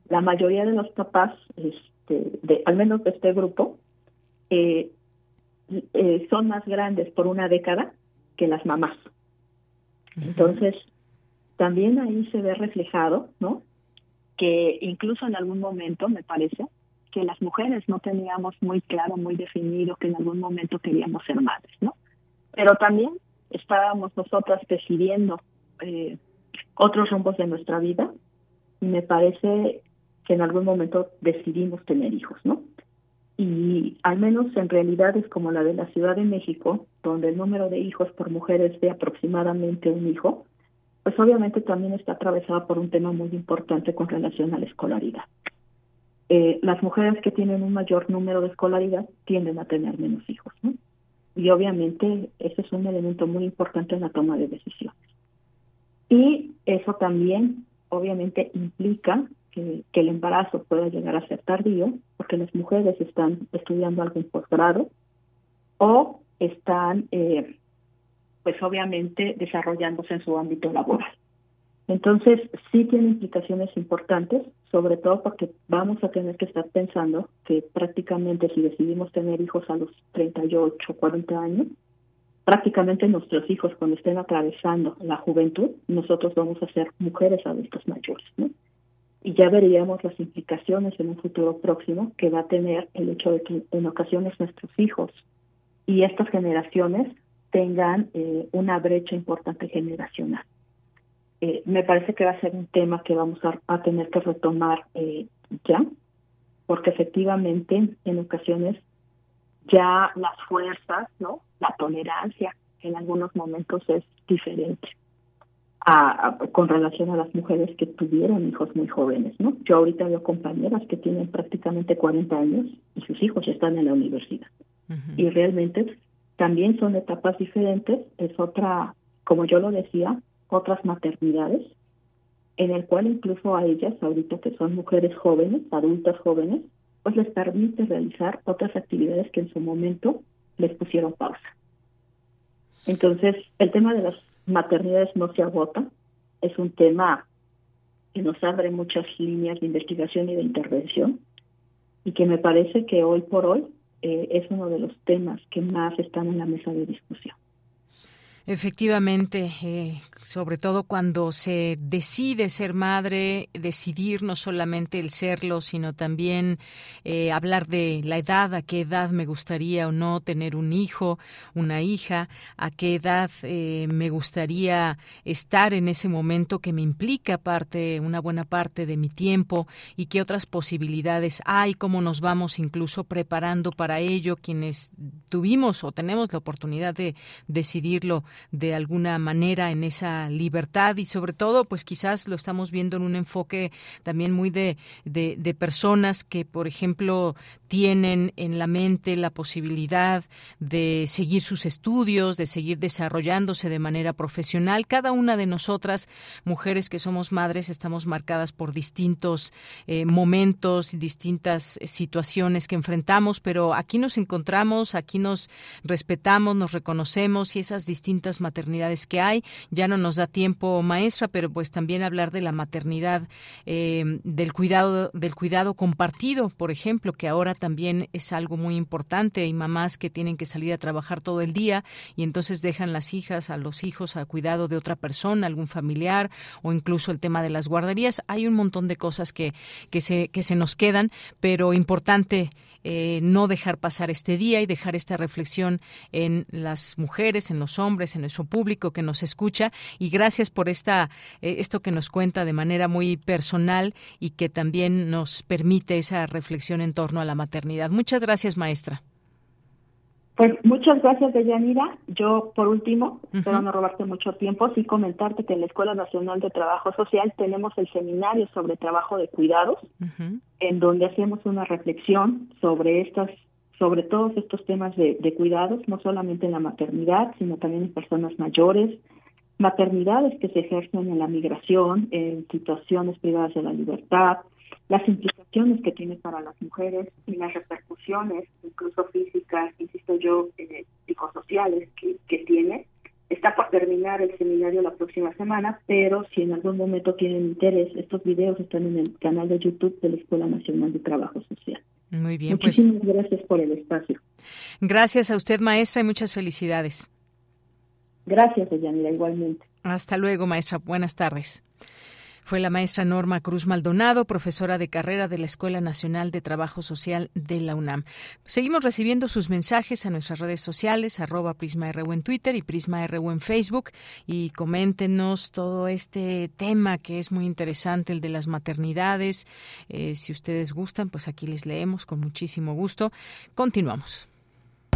La mayoría de los papás, este, de, al menos de este grupo, eh, eh, son más grandes por una década que las mamás. Entonces, también ahí se ve reflejado, ¿no? Que incluso en algún momento, me parece, que las mujeres no teníamos muy claro, muy definido que en algún momento queríamos ser madres, ¿no? Pero también estábamos nosotras decidiendo eh, otros rumbos de nuestra vida y me parece que en algún momento decidimos tener hijos, ¿no? Y al menos en realidades como la de la Ciudad de México, donde el número de hijos por mujer es de aproximadamente un hijo, pues obviamente también está atravesada por un tema muy importante con relación a la escolaridad. Eh, las mujeres que tienen un mayor número de escolaridad tienden a tener menos hijos, ¿no? Y obviamente ese es un elemento muy importante en la toma de decisiones. Y eso también obviamente implica que, el embarazo pueda llegar a ser tardío, porque las mujeres están estudiando algún posgrado o están, eh, pues obviamente, desarrollándose en su ámbito laboral. Entonces, sí tiene implicaciones importantes, sobre todo porque vamos a tener que estar pensando que prácticamente si decidimos tener hijos a los 38, 40 años, prácticamente nuestros hijos cuando estén atravesando la juventud, nosotros vamos a ser mujeres adultas mayores, ¿no? Y ya veríamos las implicaciones en un futuro próximo que va a tener el hecho de que en ocasiones nuestros hijos y estas generaciones tengan eh, una brecha importante generacional. Eh, me parece que va a ser un tema que vamos a, tener que retomar eh, ya, porque efectivamente en ocasiones ya las fuerzas, no, la tolerancia en algunos momentos es diferente con relación a las mujeres que tuvieron hijos muy jóvenes, ¿no? Yo ahorita veo compañeras que tienen prácticamente 40 años y sus hijos ya están en la universidad. Y realmente también son etapas diferentes, es otra, como yo lo decía, otras maternidades, en el cual incluso a ellas, ahorita que son mujeres jóvenes, adultas jóvenes, pues les permite realizar otras actividades que en su momento les pusieron pausa. Entonces, el tema de las maternidades no se agota. Es un tema que nos abre muchas líneas de investigación y de intervención y que me parece que hoy por hoy eh, es uno de los temas que más están en la mesa de discusión. Efectivamente, eh, sobre todo cuando se decide ser madre, decidir no solamente el serlo, sino también eh, hablar de la edad, a qué edad me gustaría o no tener un hijo, una hija, a qué edad eh, me gustaría estar en ese momento que me implica parte, una buena parte de mi tiempo y qué otras posibilidades hay, cómo nos vamos incluso preparando para ello, quienes tuvimos o tenemos la oportunidad de decidirlo de alguna manera en esa libertad y sobre todo pues quizás lo estamos viendo en un enfoque también muy de, de, personas que por ejemplo tienen en la mente la posibilidad de seguir sus estudios, de seguir desarrollándose de manera profesional. Cada una de nosotras, mujeres que somos madres, estamos marcadas por distintos eh, momentos, distintas situaciones que enfrentamos, pero aquí nos encontramos, aquí nos respetamos, nos reconocemos y esas maternidades que hay. Ya no nos da tiempo, maestra, pero pues también hablar de la maternidad, eh, del cuidado, del cuidado compartido, por ejemplo, que ahora también es algo muy importante. Hay mamás que tienen que salir a trabajar todo el día y entonces dejan las hijas, a los hijos, al cuidado de otra persona, algún familiar o incluso el tema de las guarderías. Hay un montón de cosas que, que se, que se nos quedan, pero importante eh, no dejar pasar este día y dejar esta reflexión en las mujeres, en los hombres, en nuestro público que nos escucha. Y gracias por esta, eh, esto que nos cuenta de manera muy personal y que también nos permite esa reflexión en torno a la maternidad. Muchas gracias, maestra. Pues muchas gracias, Deyanira. Yo, por último, espero no robarte mucho tiempo, sí comentarte que en la Escuela Nacional de Trabajo Social tenemos el seminario sobre trabajo de cuidados, en donde hacemos una reflexión sobre estas sobre todos estos temas de, de cuidados, no solamente en la maternidad, sino también en personas mayores, maternidades que se ejercen en la migración, en situaciones privadas de la libertad, las implicaciones que tiene para las mujeres y las repercusiones, incluso físicas, insisto yo, eh, psicosociales que, que tiene. Está por terminar el seminario la próxima semana, pero si en algún momento tienen interés, estos videos están en el canal de YouTube de la Escuela Nacional de Trabajo Social. Muy bien, pues Muchísimas gracias por el espacio. Gracias a usted, maestra, y muchas felicidades. Gracias, Deyanira, igualmente. Hasta luego, maestra. Buenas tardes. Fue la maestra Norma Cruz Maldonado, profesora de carrera de la Escuela Nacional de Trabajo Social de la UNAM. Seguimos recibiendo sus mensajes a nuestras redes sociales, arroba PrismaRU en Twitter y PrismaRU en Facebook, y coméntenos todo este tema que es muy interesante, el de las maternidades. Eh, si ustedes gustan, pues aquí les leemos con muchísimo gusto. Continuamos.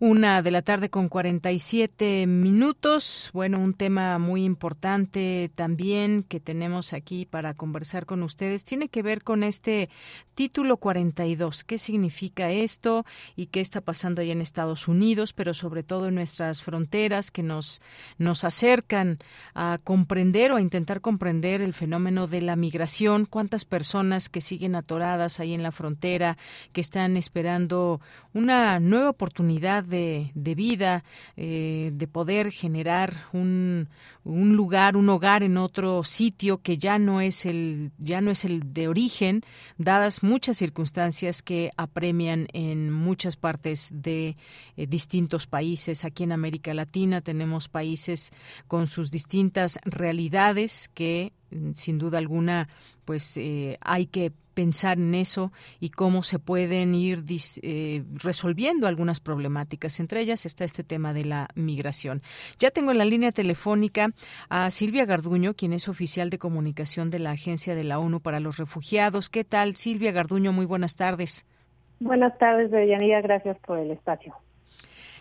Una de la tarde con 47 minutos. Bueno, un tema muy importante también que tenemos aquí para conversar con ustedes tiene que ver con este título 42. ¿Qué significa esto y qué está pasando allá en Estados Unidos, pero sobre todo en nuestras fronteras que nos, nos acercan a comprender o a intentar comprender el fenómeno de la migración? ¿Cuántas personas que siguen atoradas ahí en la frontera, que están esperando una nueva oportunidad de, vida, eh, de poder generar un, un lugar, un hogar en otro sitio que ya no es el, ya no es el de origen, dadas muchas circunstancias que apremian en muchas partes de eh, distintos países. Aquí en América Latina tenemos países con sus distintas realidades que mm, sin duda alguna pues eh, hay que pensar en eso y cómo se pueden ir eh, resolviendo algunas problemáticas. Entre ellas está este tema de la migración. Ya tengo en la línea telefónica a Silvia Garduño, quien es oficial de comunicación de la Agencia de la ONU para los Refugiados. ¿Qué tal, Silvia Garduño? Muy buenas tardes. Buenas tardes, Deyanira. Gracias por el espacio.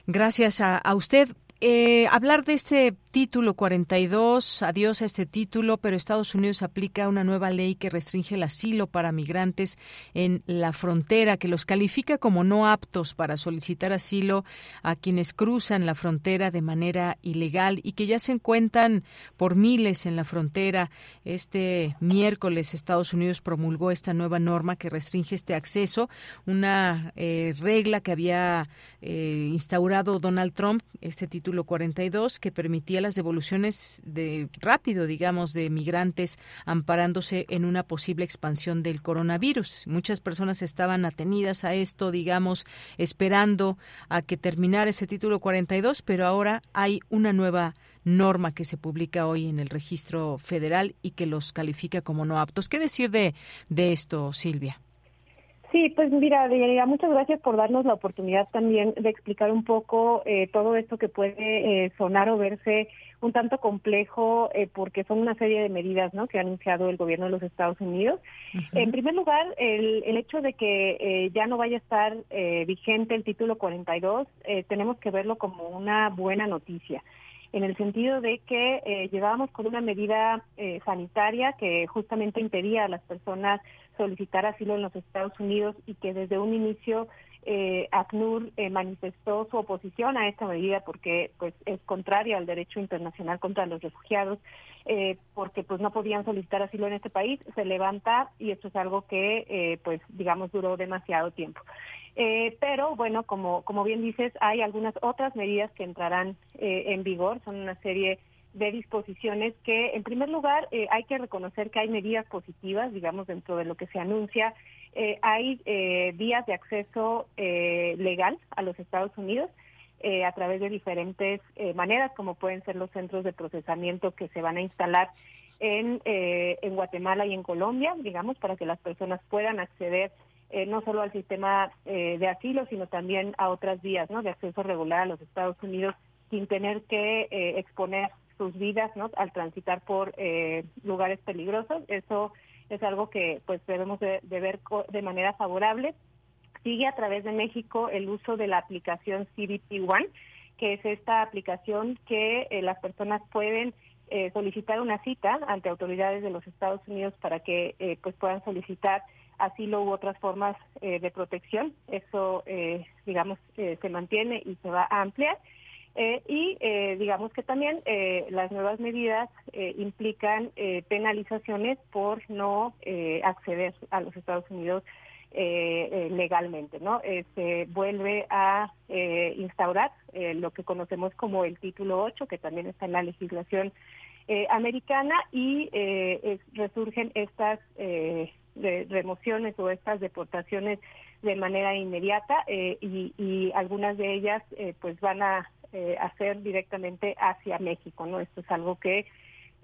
Gracias a, a usted. Eh, hablar de este título 42, adiós a este título, pero Estados Unidos aplica una nueva ley que restringe el asilo para migrantes en la frontera, que los califica como no aptos para solicitar asilo a quienes cruzan la frontera de manera ilegal y que ya se encuentran por miles en la frontera. Este miércoles Estados Unidos promulgó esta nueva norma que restringe este acceso, una eh, regla que había eh, instaurado Donald Trump, este título 42 que permitía las devoluciones de rápido, digamos, de migrantes amparándose en una posible expansión del coronavirus. Muchas personas estaban atenidas a esto, digamos, esperando a que terminara ese título 42, pero ahora hay una nueva norma que se publica hoy en el registro federal y que los califica como no aptos. ¿Qué decir de, de esto, Silvia? Sí, pues mira, muchas gracias por darnos la oportunidad también de explicar un poco eh, todo esto que puede eh, sonar o verse un tanto complejo eh, porque son una serie de medidas ¿no? que ha anunciado el gobierno de los Estados Unidos. En primer lugar, el, el hecho de que ya no vaya a estar vigente el título 42, tenemos que verlo como una buena noticia en el sentido de que llevábamos con una medida sanitaria que justamente impedía a las personas solicitar asilo en los Estados Unidos y que desde un inicio eh, ACNUR eh, manifestó su oposición a esta medida porque pues es contraria al derecho internacional contra los refugiados eh, porque pues no podían solicitar asilo en este país se levanta y esto es algo que eh, pues digamos duró demasiado tiempo pero bueno como como bien dices hay algunas otras medidas que entrarán en vigor son una serie de disposiciones que, en primer lugar, eh, hay que reconocer que hay medidas positivas, digamos, dentro de lo que se anuncia. Eh, hay eh, vías de acceso legal a los Estados Unidos a través de diferentes maneras, como pueden ser los centros de procesamiento que se van a instalar en, en Guatemala y en Colombia, digamos, para que las personas puedan acceder no solo al sistema de asilo, sino también a otras vías de acceso regular a los Estados Unidos sin tener que exponer sus vidas ¿no? al transitar por eh, lugares peligrosos. Eso es algo que pues debemos de, ver de manera favorable. Sigue a través de México el uso de la aplicación CBP One, que es esta aplicación que eh, las personas pueden eh, solicitar una cita ante autoridades de los Estados Unidos para que pues puedan solicitar asilo u otras formas de protección. Eso, digamos, se mantiene y se va a ampliar. Eh, y eh, digamos que también eh, las nuevas medidas implican penalizaciones por no acceder a los Estados Unidos legalmente, ¿no? se vuelve a instaurar lo que conocemos como el título 8, que también está en la legislación americana, y resurgen estas remociones o estas deportaciones de manera inmediata y, y, algunas de ellas pues van a hacer directamente hacia México, ¿no? Esto es algo que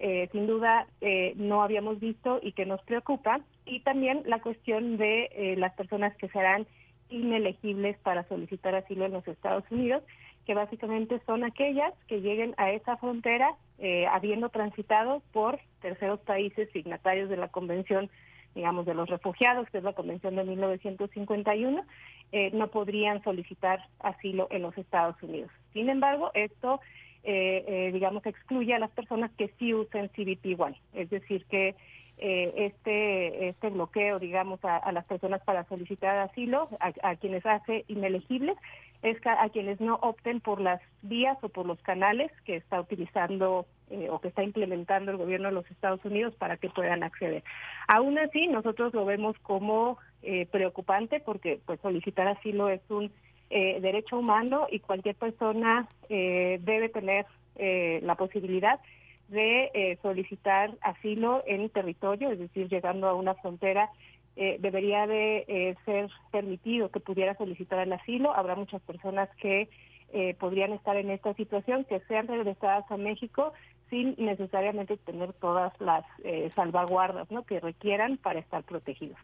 eh, sin duda eh, no habíamos visto y que nos preocupa. Y también la cuestión de eh, las personas que serán inelegibles para solicitar asilo en los Estados Unidos, que básicamente son aquellas que lleguen a esa frontera habiendo transitado por terceros países signatarios de la Convención digamos, de los refugiados, que es la Convención de 1951, no podrían solicitar asilo en los Estados Unidos. Sin embargo, esto eh, eh, digamos, excluye a las personas que sí usen CBP igual. Es decir, que eh, este, este bloqueo, digamos, a, las personas para solicitar asilo, a, quienes hace inelegibles, es a quienes no opten por las vías o por los canales que está utilizando o que está implementando el gobierno de los Estados Unidos para que puedan acceder. Aún así, nosotros lo vemos como preocupante porque pues solicitar asilo es un eh, derecho humano y cualquier persona eh, debe tener eh, la posibilidad de solicitar asilo en territorio, es decir, llegando a una frontera, debería de ser permitido que pudiera solicitar el asilo. Habrá muchas personas que podrían estar en esta situación, que sean regresadas a México sin necesariamente tener todas las salvaguardas ¿no? que requieran para estar protegidos.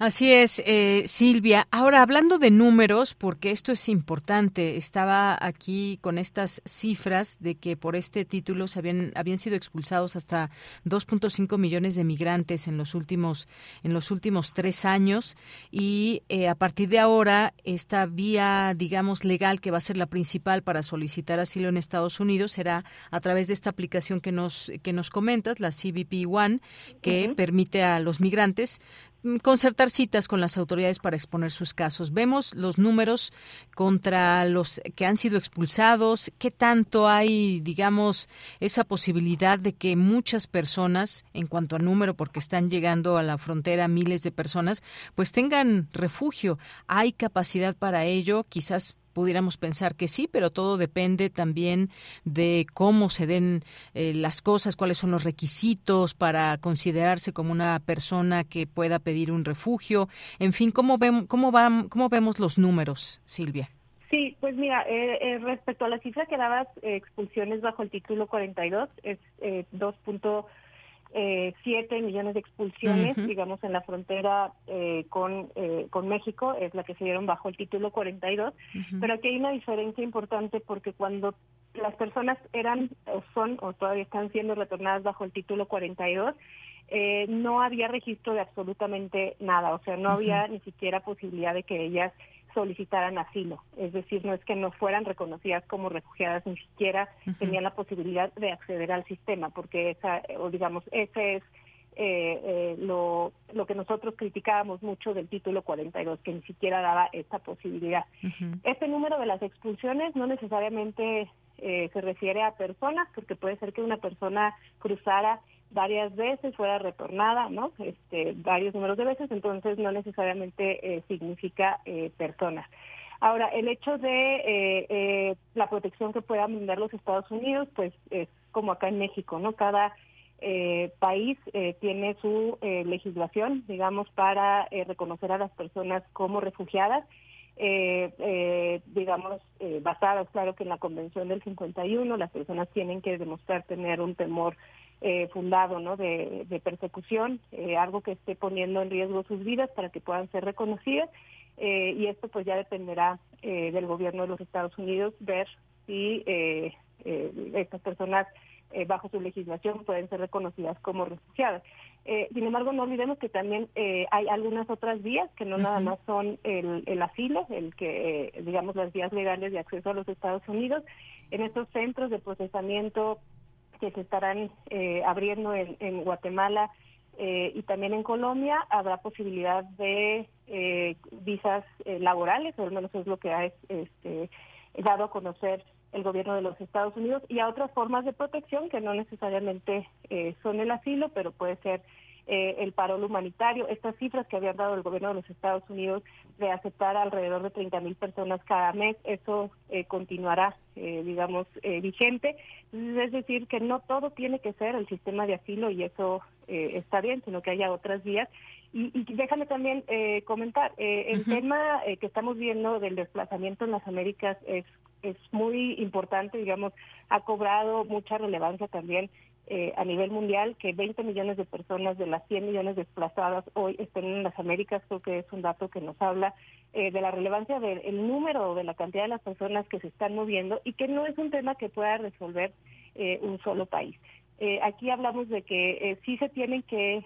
Así es, eh, Silvia. Ahora, hablando de números, porque esto es importante, estaba aquí con estas cifras de que por este título se habían, habían sido expulsados hasta 2.5 millones de migrantes en los últimos, en los últimos tres años y eh, a partir de ahora esta vía, digamos, legal que va a ser la principal para solicitar asilo en Estados Unidos será a través de esta aplicación que nos, que nos comentas, la CBP One, que permite a los migrantes concertar citas con las autoridades para exponer sus casos. Vemos los números contra los que han sido expulsados, qué tanto hay, digamos, esa posibilidad de que muchas personas, en cuanto a número, porque están llegando a la frontera miles de personas, pues tengan refugio. ¿Hay capacidad para ello? Quizás pudiéramos pensar que sí, pero todo depende también de cómo se den eh, las cosas, cuáles son los requisitos para considerarse como una persona que pueda pedir un refugio. En fin, ¿cómo, cómo, van, cómo vemos los números, Silvia? Sí, pues mira, eh, eh, respecto a la cifra que dabas, expulsiones bajo el título 42, es eh, 2.7 eh, siete millones de expulsiones, digamos, en la frontera eh, con, eh, con México, es la que se dieron bajo el título 42, pero aquí hay una diferencia importante porque cuando las personas eran o son o todavía están siendo retornadas bajo el título 42, eh, no había registro de absolutamente nada, o sea, no había ni siquiera posibilidad de que ellas solicitaran asilo, es decir, no es que no fueran reconocidas como refugiadas, ni siquiera tenían la posibilidad de acceder al sistema, porque esa, o digamos, ese es eh, eh, lo, lo que nosotros criticábamos mucho del título 42, que ni siquiera daba esta posibilidad. Este número de las expulsiones no necesariamente eh, se refiere a personas, porque puede ser que una persona cruzara varias veces, fuera retornada, ¿no? Este, varios números de veces, entonces no necesariamente eh, significa eh, personas. Ahora, el hecho de eh, eh, la protección que puedan brindar los Estados Unidos, pues es como acá en México, ¿no? Cada país tiene su legislación, digamos, para reconocer a las personas como refugiadas. digamos, basadas, claro que en la Convención del 51, las personas tienen que demostrar tener un temor eh, fundado ¿no? de, persecución, eh, algo que esté poniendo en riesgo sus vidas para que puedan ser reconocidas. Eh, y esto pues ya dependerá del gobierno de los Estados Unidos ver si estas personas bajo su legislación pueden ser reconocidas como refugiadas. sin embargo, no olvidemos que también hay algunas otras vías que no nada más son el, el asilo, el que, digamos, las vías legales de acceso a los Estados Unidos. En estos centros de procesamiento que se estarán eh, abriendo en, Guatemala eh, y también en Colombia habrá posibilidad de eh, visas laborales, o al menos es lo que ha este, dado a conocer el gobierno de los Estados Unidos y a otras formas de protección que no necesariamente son el asilo, pero puede ser eh, el paro humanitario, estas cifras que habían dado el gobierno de los Estados Unidos de aceptar alrededor de 30 mil personas cada mes, eso eh, continuará, eh, digamos, vigente. es decir, que no todo tiene que ser el sistema de asilo y eso está bien, sino que haya otras vías. Y, y déjame también comentar, el tema que estamos viendo del desplazamiento en las Américas es, es muy importante, digamos, ha cobrado mucha relevancia también eh, a nivel mundial que 20 millones de personas de las 100 millones desplazadas hoy estén en las Américas, creo que es un dato que nos habla eh, de la relevancia del número, de la cantidad de las personas que se están moviendo y que no es un tema que pueda resolver eh, un solo país. aquí hablamos de que sí se tienen que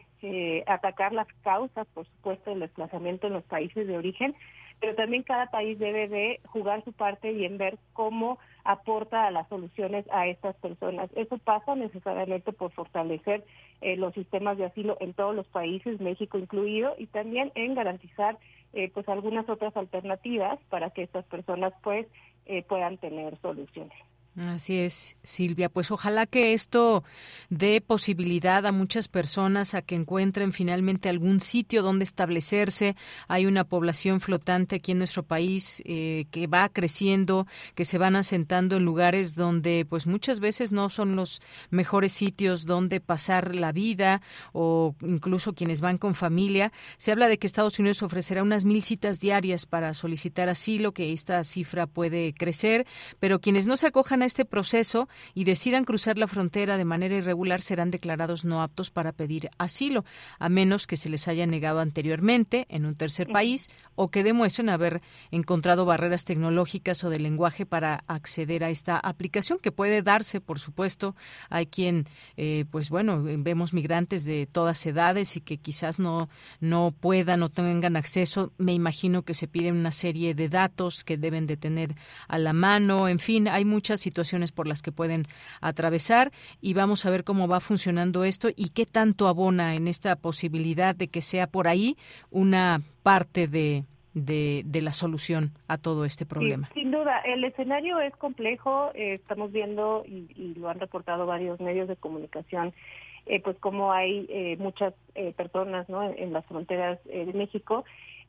atacar las causas, por supuesto, del desplazamiento en los países de origen, pero también cada país debe de jugar su parte y en ver cómo aporta a las soluciones a estas personas. Eso pasa necesariamente por fortalecer eh, los sistemas de asilo en todos los países, México incluido, y también en garantizar eh, pues algunas otras alternativas para que estas personas pues eh, puedan tener soluciones. Así es, Silvia. Pues ojalá que esto dé posibilidad a muchas personas a que encuentren finalmente algún sitio donde establecerse. Hay una población flotante aquí en nuestro país eh, que va creciendo, que se van asentando en lugares donde, pues muchas veces no son los mejores sitios donde pasar la vida o incluso quienes van con familia. Se habla de que Estados Unidos ofrecerá unas mil citas diarias para solicitar asilo, que esta cifra puede crecer, pero quienes no se acojan este proceso y decidan cruzar la frontera de manera irregular serán declarados no aptos para pedir asilo, a menos que se les haya negado anteriormente en un tercer país o que demuestren haber encontrado barreras tecnológicas o de lenguaje para acceder a esta aplicación, que puede darse, por supuesto. Hay quien, eh, pues bueno, vemos migrantes de todas edades y que quizás no, no puedan o tengan acceso. Me imagino que se piden una serie de datos que deben de tener a la mano. En fin, hay muchas situaciones situaciones por las que pueden atravesar y vamos a ver cómo va funcionando esto y qué tanto abona en esta posibilidad de que sea por ahí una parte de, de, la solución a todo este problema. sin duda, el escenario es complejo, eh, estamos viendo y, lo han reportado varios medios de comunicación, eh, pues como hay eh, muchas personas ¿no? en, las fronteras de México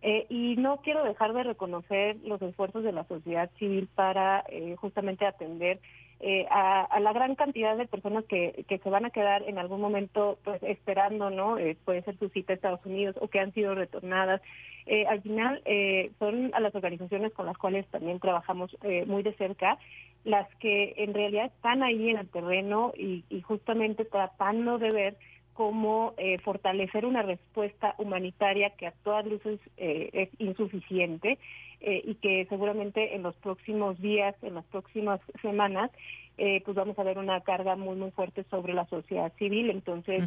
eh, y no quiero dejar de reconocer los esfuerzos de la sociedad civil para eh, justamente atender eh, a, la gran cantidad de personas que, que se van a quedar en algún momento pues esperando, ¿no? puede ser su cita a Estados Unidos o que han sido retornadas. al final son a las organizaciones con las cuales también trabajamos muy de cerca las que en realidad están ahí en el terreno y, y justamente tratando de ver cómo eh, fortalecer una respuesta humanitaria que a todas luces eh, es insuficiente eh, y que seguramente en los próximos días, en las próximas semanas, pues vamos a ver una carga muy muy fuerte sobre la sociedad civil. Entonces,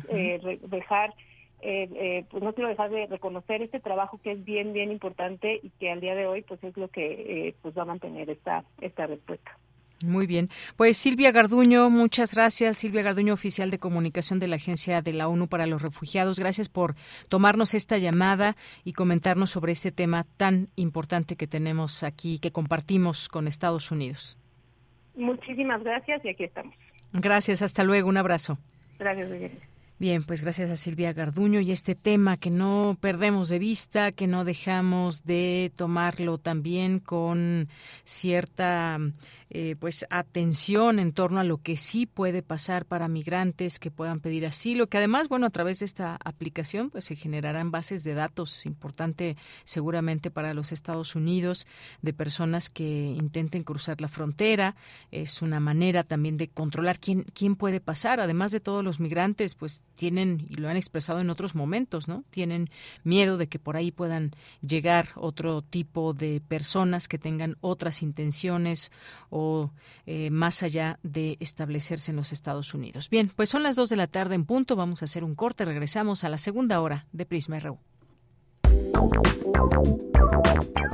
dejar pues no quiero dejar de reconocer este trabajo que es bien bien importante y que al día de hoy pues es lo que pues va a mantener esta esta respuesta. Muy bien. Pues Silvia Garduño, muchas gracias. Silvia Garduño, oficial de comunicación de la Agencia de la ONU para los Refugiados. Gracias por tomarnos esta llamada y comentarnos sobre este tema tan importante que tenemos aquí, que compartimos con Estados Unidos. Muchísimas gracias y aquí estamos. Gracias. Hasta luego. Un abrazo. Gracias. Bien, pues gracias a Silvia Garduño y este tema que no perdemos de vista, que no dejamos de tomarlo también con cierta eh, pues atención en torno a lo que sí puede pasar para migrantes que puedan pedir asilo, que además, bueno, a través de esta aplicación pues se generarán bases de datos importante seguramente para los Estados Unidos de personas que intenten cruzar la frontera. Es una manera también de controlar quién, quién puede pasar. Además de todos los migrantes, pues tienen, y lo han expresado en otros momentos, ¿no? Tienen miedo de que por ahí puedan llegar otro tipo de personas que tengan otras intenciones o eh, más allá de establecerse en los Estados Unidos. Bien, pues son las dos de la tarde en punto. Vamos a hacer un corte. Regresamos a la segunda hora de Prisma RU.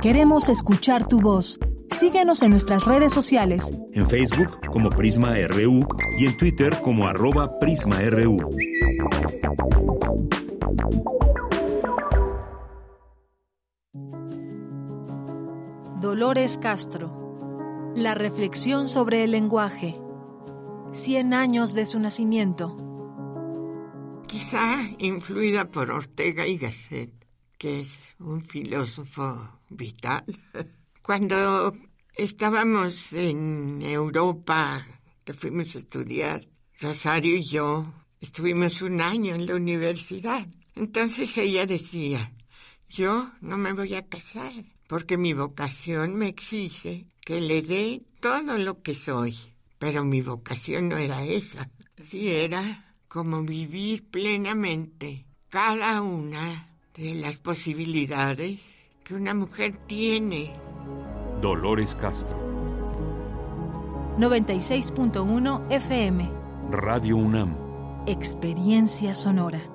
Queremos escuchar tu voz. Síguenos en nuestras redes sociales. En Facebook como Prisma RU y en Twitter como arroba PrismaRU. Dolores Castro la reflexión sobre el lenguaje. Cien años de su nacimiento. Quizá influida por Ortega y Gasset, que es un filósofo vital. *laughs* Cuando estábamos en Europa, que fuimos a estudiar, Rosario y yo estuvimos un año en la universidad. Entonces ella decía, yo no me voy a casar porque mi vocación me exige que le dé todo lo que soy. Pero mi vocación no era esa. Sí era como vivir plenamente cada una de las posibilidades que una mujer tiene. Dolores Castro. 96.1 FM. Radio UNAM. Experiencia sonora.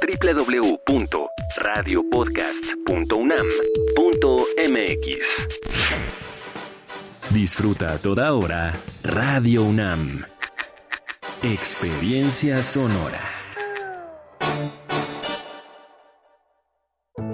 www.radiopodcast.unam.mx. Disfruta a toda hora Radio UNAM. Experiencia sonora.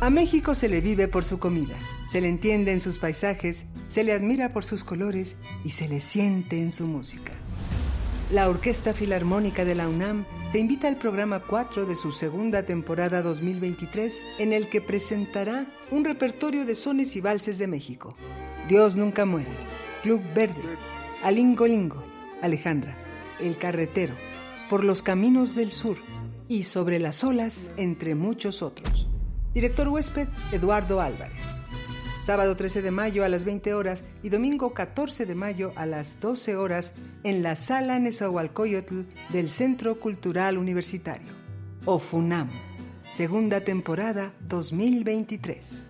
A México se le vive por su comida, se le entiende en sus paisajes, se le admira por sus colores y se le siente en su música. La Orquesta Filarmónica de la UNAM te invita al programa 4 de su segunda temporada 2023 en el que presentará un repertorio de sones y valses de México. Dios nunca muere, Club Verde, Alingo Lingo, Alejandra, El Carretero, Por los Caminos del Sur y Sobre las Olas, entre muchos otros. Director huésped, Eduardo Álvarez. Sábado 13 de mayo a las 20 horas y domingo 14 de mayo a las 12 horas en la Sala Nezahualcóyotl del Centro Cultural Universitario. OFUNAM. Segunda temporada 2023.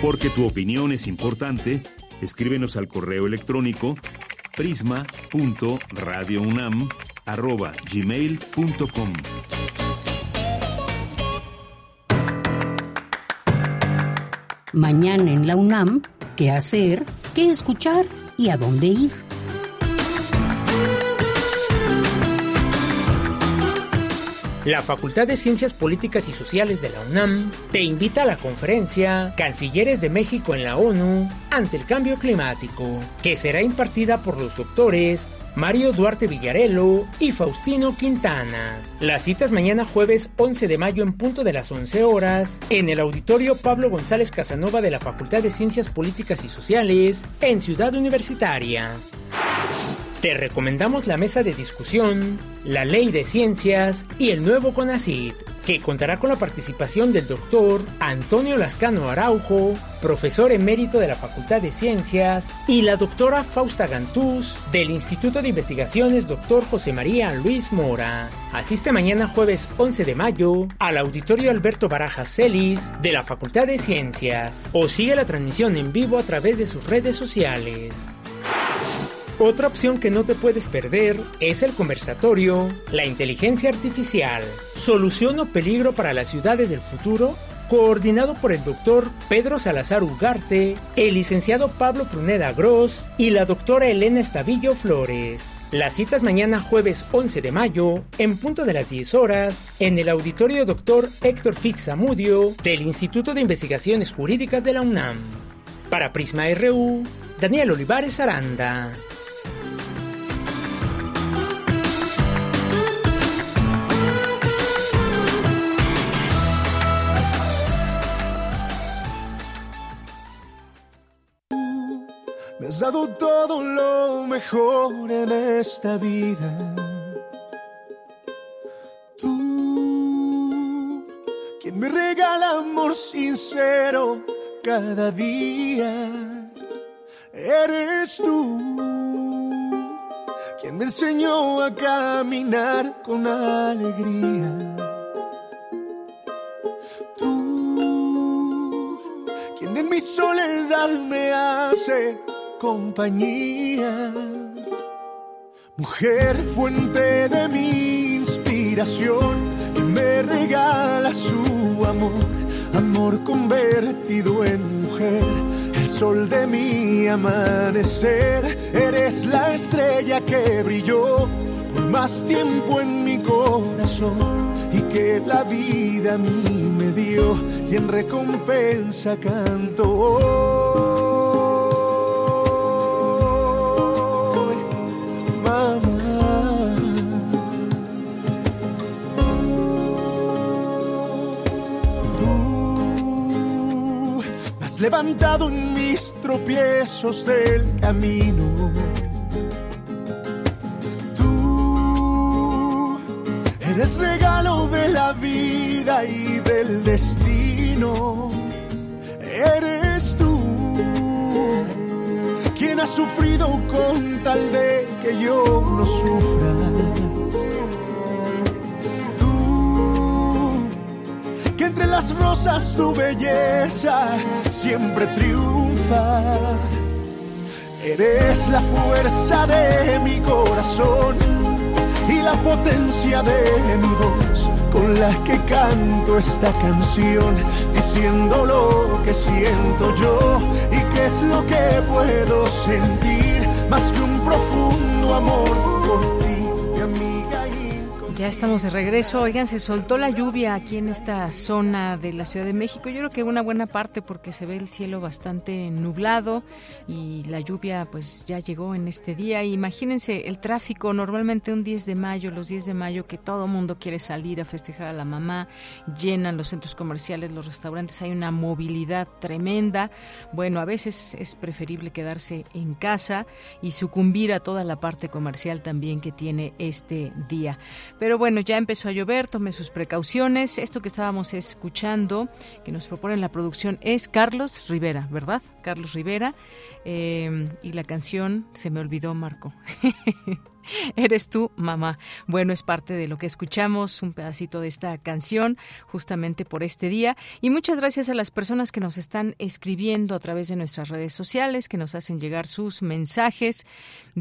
Porque tu opinión es importante, escríbenos al correo electrónico prisma.radiounam@gmail.com. Mañana en la UNAM, ¿qué hacer? ¿Qué escuchar? ¿Y a dónde ir? La Facultad de Ciencias Políticas y Sociales de la UNAM te invita a la conferencia Cancilleres de México en la ONU ante el cambio climático, que será impartida por los doctores Mario Duarte Villarello y Faustino Quintana. Las citas mañana jueves 11 de mayo en punto de las 11 horas en el auditorio Pablo González Casanova de la Facultad de Ciencias Políticas y Sociales en Ciudad Universitaria. Te recomendamos la mesa de discusión, la ley de ciencias y el nuevo CONACIT, que contará con la participación del doctor Antonio Lascano Araujo, profesor emérito de la Facultad de Ciencias, y la doctora Fausta Gantús, del Instituto de Investigaciones Dr. José María Luis Mora. Asiste mañana jueves 11 de mayo al auditorio Alberto Barajas Celis de la Facultad de Ciencias o sigue la transmisión en vivo a través de sus redes sociales. Otra opción que no te puedes perder es el conversatorio La inteligencia artificial, solución o peligro para las ciudades del futuro, coordinado por el doctor Pedro Salazar Ugarte, el licenciado Pablo Pruneda Gross y la doctora Elena Estavillo Flores. Las citas mañana jueves 11 de mayo, en punto de las 10 horas, en el auditorio Dr. Héctor Fixamudio del Instituto de Investigaciones Jurídicas de la UNAM. Para Prisma RU, Daniel Olivares Aranda. Has dado todo lo mejor en esta vida. Tú, quien me regala amor sincero cada día. Eres tú, quien me enseñó a caminar con alegría. Tú, quien en mi soledad me hace compañía. Mujer, fuente de mi inspiración, que me regala su amor, amor convertido en mujer, el sol de mi amanecer. Eres la estrella que brilló por más tiempo en mi corazón y que la vida a mí me dio y en recompensa canto. Levantado en mis tropiezos del camino. Tú eres regalo de la vida y del destino. Eres tú quien ha sufrido con tal de que yo no sufra. Las rosas tu belleza siempre triunfa. Eres la fuerza de mi corazón y la potencia de mi voz con la que canto esta canción, diciendo lo que siento yo y qué es lo que puedo sentir, más que un profundo amor ya estamos de regreso. Oigan, se soltó la lluvia aquí en esta zona de la Ciudad de México. Yo creo que una buena parte porque se ve el cielo bastante nublado y la lluvia pues ya llegó en este día. Imagínense el tráfico, normalmente un 10 de mayo, los 10 de mayo que todo mundo quiere salir a festejar a la mamá, llenan los centros comerciales, los restaurantes, hay una movilidad tremenda. Bueno, a veces es preferible quedarse en casa y sucumbir a toda la parte comercial también que tiene este día. Pero bueno, ya empezó a llover, tome sus precauciones. Esto que estábamos escuchando, que nos propone la producción, es Carlos Rivera, ¿verdad? Carlos Rivera. Eh, y la canción, se me olvidó, Marco. *laughs* Eres tú, mamá. Bueno, es parte de lo que escuchamos, un pedacito de esta canción, justamente por este día. Y muchas gracias a las personas que nos están escribiendo a través de nuestras redes sociales, que nos hacen llegar sus mensajes.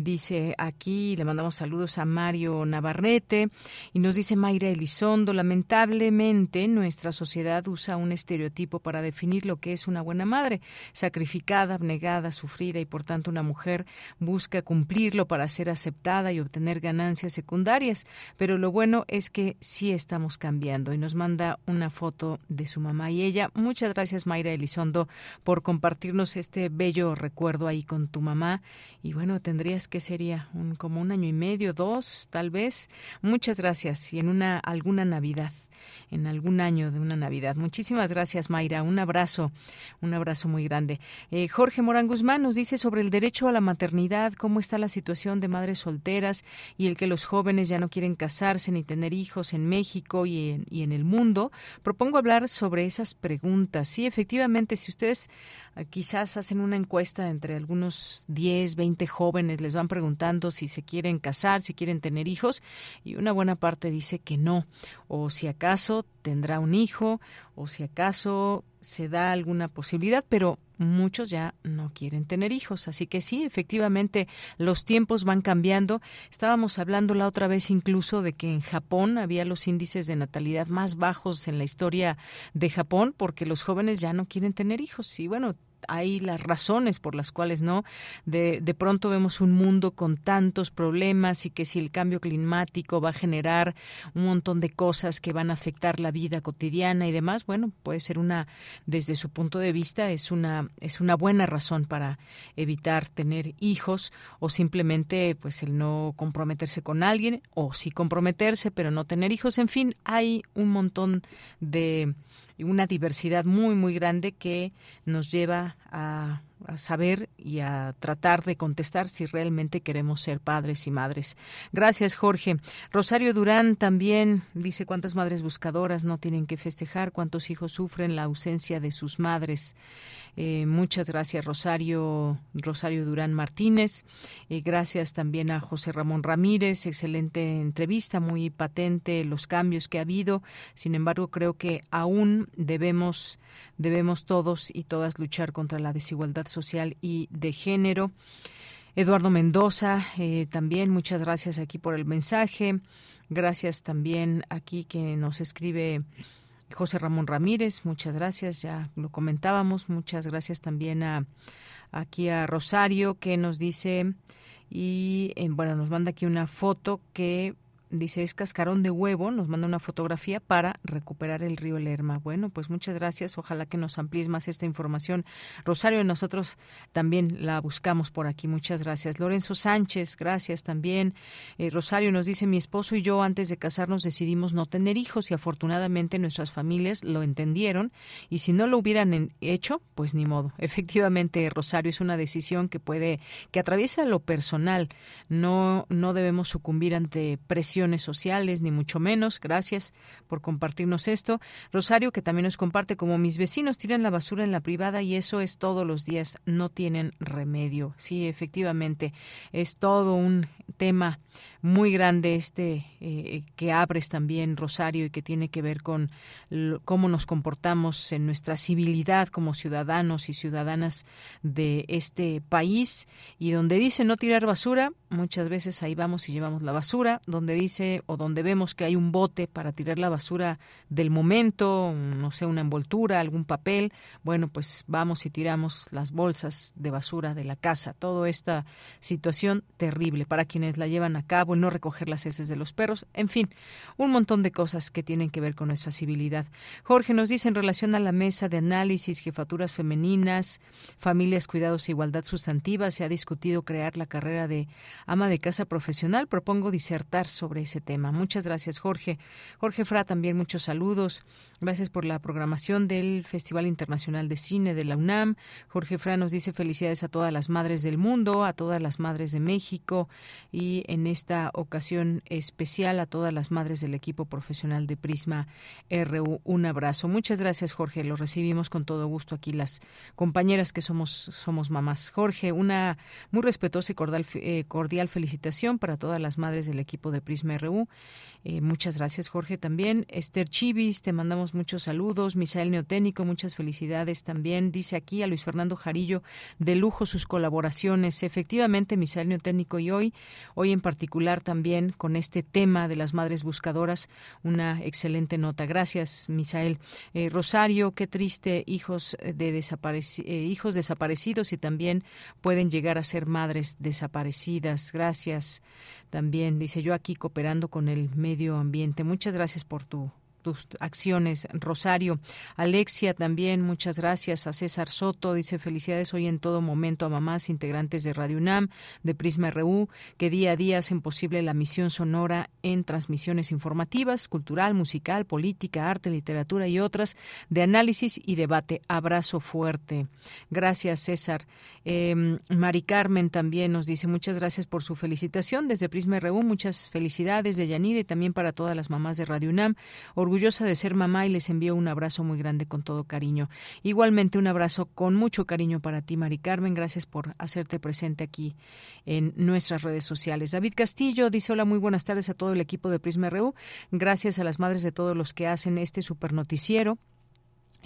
Dice aquí, le mandamos saludos a Mario Navarrete y nos dice Mayra Elizondo, lamentablemente nuestra sociedad usa un estereotipo para definir lo que es una buena madre, sacrificada, abnegada, sufrida y por tanto una mujer busca cumplirlo para ser aceptada y obtener ganancias secundarias, pero lo bueno es que sí estamos cambiando y nos manda una foto de su mamá y ella. Muchas gracias Mayra Elizondo por compartirnos este bello recuerdo ahí con tu mamá y bueno, tendrías que sería un, como un año y medio, dos, tal vez. Muchas gracias y en una alguna Navidad en algún año de una Navidad. Muchísimas gracias, Mayra. Un abrazo, un abrazo muy grande. Eh, Jorge Morán Guzmán nos dice sobre el derecho a la maternidad, cómo está la situación de madres solteras y el que los jóvenes ya no quieren casarse ni tener hijos en México y en, y en el mundo. Propongo hablar sobre esas preguntas. Sí, efectivamente, si ustedes quizás hacen una encuesta entre algunos 10, 20 jóvenes, les van preguntando si se quieren casar, si quieren tener hijos, y una buena parte dice que no, o si acaso tendrá un hijo o si acaso se da alguna posibilidad, pero muchos ya no quieren tener hijos. Así que sí, efectivamente, los tiempos van cambiando. Estábamos hablando la otra vez incluso de que en Japón había los índices de natalidad más bajos en la historia de Japón porque los jóvenes ya no quieren tener hijos. Y bueno, hay las razones por las cuales no. De, de pronto vemos un mundo con tantos problemas y que si el cambio climático va a generar un montón de cosas que van a afectar la vida cotidiana y demás, bueno, puede ser una, desde su punto de vista, es una, es una buena razón para evitar tener hijos o simplemente pues el no comprometerse con alguien o sí comprometerse pero no tener hijos. En fin, hay un montón de una diversidad muy, muy grande que nos lleva a, saber y a tratar de contestar si realmente queremos ser padres y madres. Gracias, Jorge. Rosario Durán también dice cuántas madres buscadoras no tienen que festejar, cuántos hijos sufren la ausencia de sus madres. Eh, muchas gracias, Rosario, Rosario Durán Martínez. y gracias también a José Ramón Ramírez. Excelente entrevista, muy patente los cambios que ha habido. Sin embargo, creo que aún debemos, debemos todos y todas luchar contra la desigualdad social y de género. Eduardo Mendoza, eh, también muchas gracias aquí por el mensaje. Gracias también aquí que nos escribe José Ramón Ramírez, muchas gracias, ya lo comentábamos, muchas gracias también a aquí a Rosario que nos dice y eh, bueno, nos manda aquí una foto que dice es cascarón de huevo, nos manda una fotografía para recuperar el río Lerma. Bueno, pues muchas gracias, ojalá que nos amplíes más esta información. Rosario, nosotros también la buscamos por aquí, muchas gracias. Lorenzo Sánchez, gracias también. Eh, Rosario nos dice, mi esposo y yo antes de casarnos decidimos no tener hijos y afortunadamente nuestras familias lo entendieron y si no lo hubieran hecho, pues ni modo. *laughs* Efectivamente, Rosario, es una decisión que puede, que atraviesa lo personal. No, no debemos sucumbir ante presión sociales, ni mucho menos. Gracias por compartirnos esto. Rosario, que también nos comparte como mis vecinos tiran la basura en la privada y eso es todos los días, no tienen remedio. Sí, efectivamente, es todo un tema muy grande este eh, que abres también, Rosario, y que tiene que ver con cómo nos comportamos en nuestra civilidad como ciudadanos y ciudadanas de este país. Y donde dice no tirar basura, muchas veces ahí vamos y llevamos la basura. Donde dice o donde vemos que hay un bote para tirar la basura del momento, no sé, una envoltura, algún papel, bueno, pues vamos y tiramos las bolsas de basura de la casa. Toda esta situación terrible para quienes la llevan a cabo no recoger las heces de los perros, en fin, un montón de cosas que tienen que ver con nuestra civilidad. Jorge nos dice en relación a la mesa de análisis, jefaturas femeninas, familias, cuidados e igualdad sustantiva, se ha discutido crear la carrera de ama de casa profesional. Propongo disertar sobre ese tema. Muchas gracias, Jorge. Jorge Fra, también muchos saludos. Gracias por la programación del Festival Internacional de Cine de la UNAM. Jorge Fra nos dice felicidades a todas las madres del mundo, a todas las madres de México y en esta ocasión especial a todas las madres del equipo profesional de Prisma RU. Un abrazo. Muchas gracias, Jorge. Lo recibimos con todo gusto aquí las compañeras que somos, somos mamás. Jorge, una muy respetuosa y cordial, eh, cordial felicitación para todas las madres del equipo de Prisma RU. Eh, muchas gracias, Jorge, también. Esther Chivis, te mandamos muchos saludos. Misael Neoténico, muchas felicidades también. Dice aquí a Luis Fernando Jarillo, de lujo sus colaboraciones. Efectivamente, Misael Neoténico y hoy, hoy en particular también con este tema de las madres buscadoras, una excelente nota. Gracias, Misael. Eh, Rosario, qué triste, hijos, de eh, hijos desaparecidos y también pueden llegar a ser madres desaparecidas. Gracias también, dice yo aquí cooperando con el medio ambiente. Muchas gracias por tu acciones, Rosario. Alexia también, muchas gracias. A César Soto dice felicidades hoy en todo momento a mamás integrantes de Radio UNAM, de Prisma RU, que día a día hacen posible la misión sonora en transmisiones informativas, cultural, musical, política, arte, literatura y otras, de análisis y debate. Abrazo fuerte. Gracias, César. Eh, Mari Carmen también nos dice muchas gracias por su felicitación desde Prisma RU. Muchas felicidades de Yanira y también para todas las mamás de Radio UNAM. Orgullosa de ser mamá y les envío un abrazo muy grande con todo cariño. Igualmente un abrazo con mucho cariño para ti, Mari Carmen. Gracias por hacerte presente aquí en nuestras redes sociales. David Castillo dice hola, muy buenas tardes a todo el equipo de Prisma RU. Gracias a las madres de todos los que hacen este super noticiero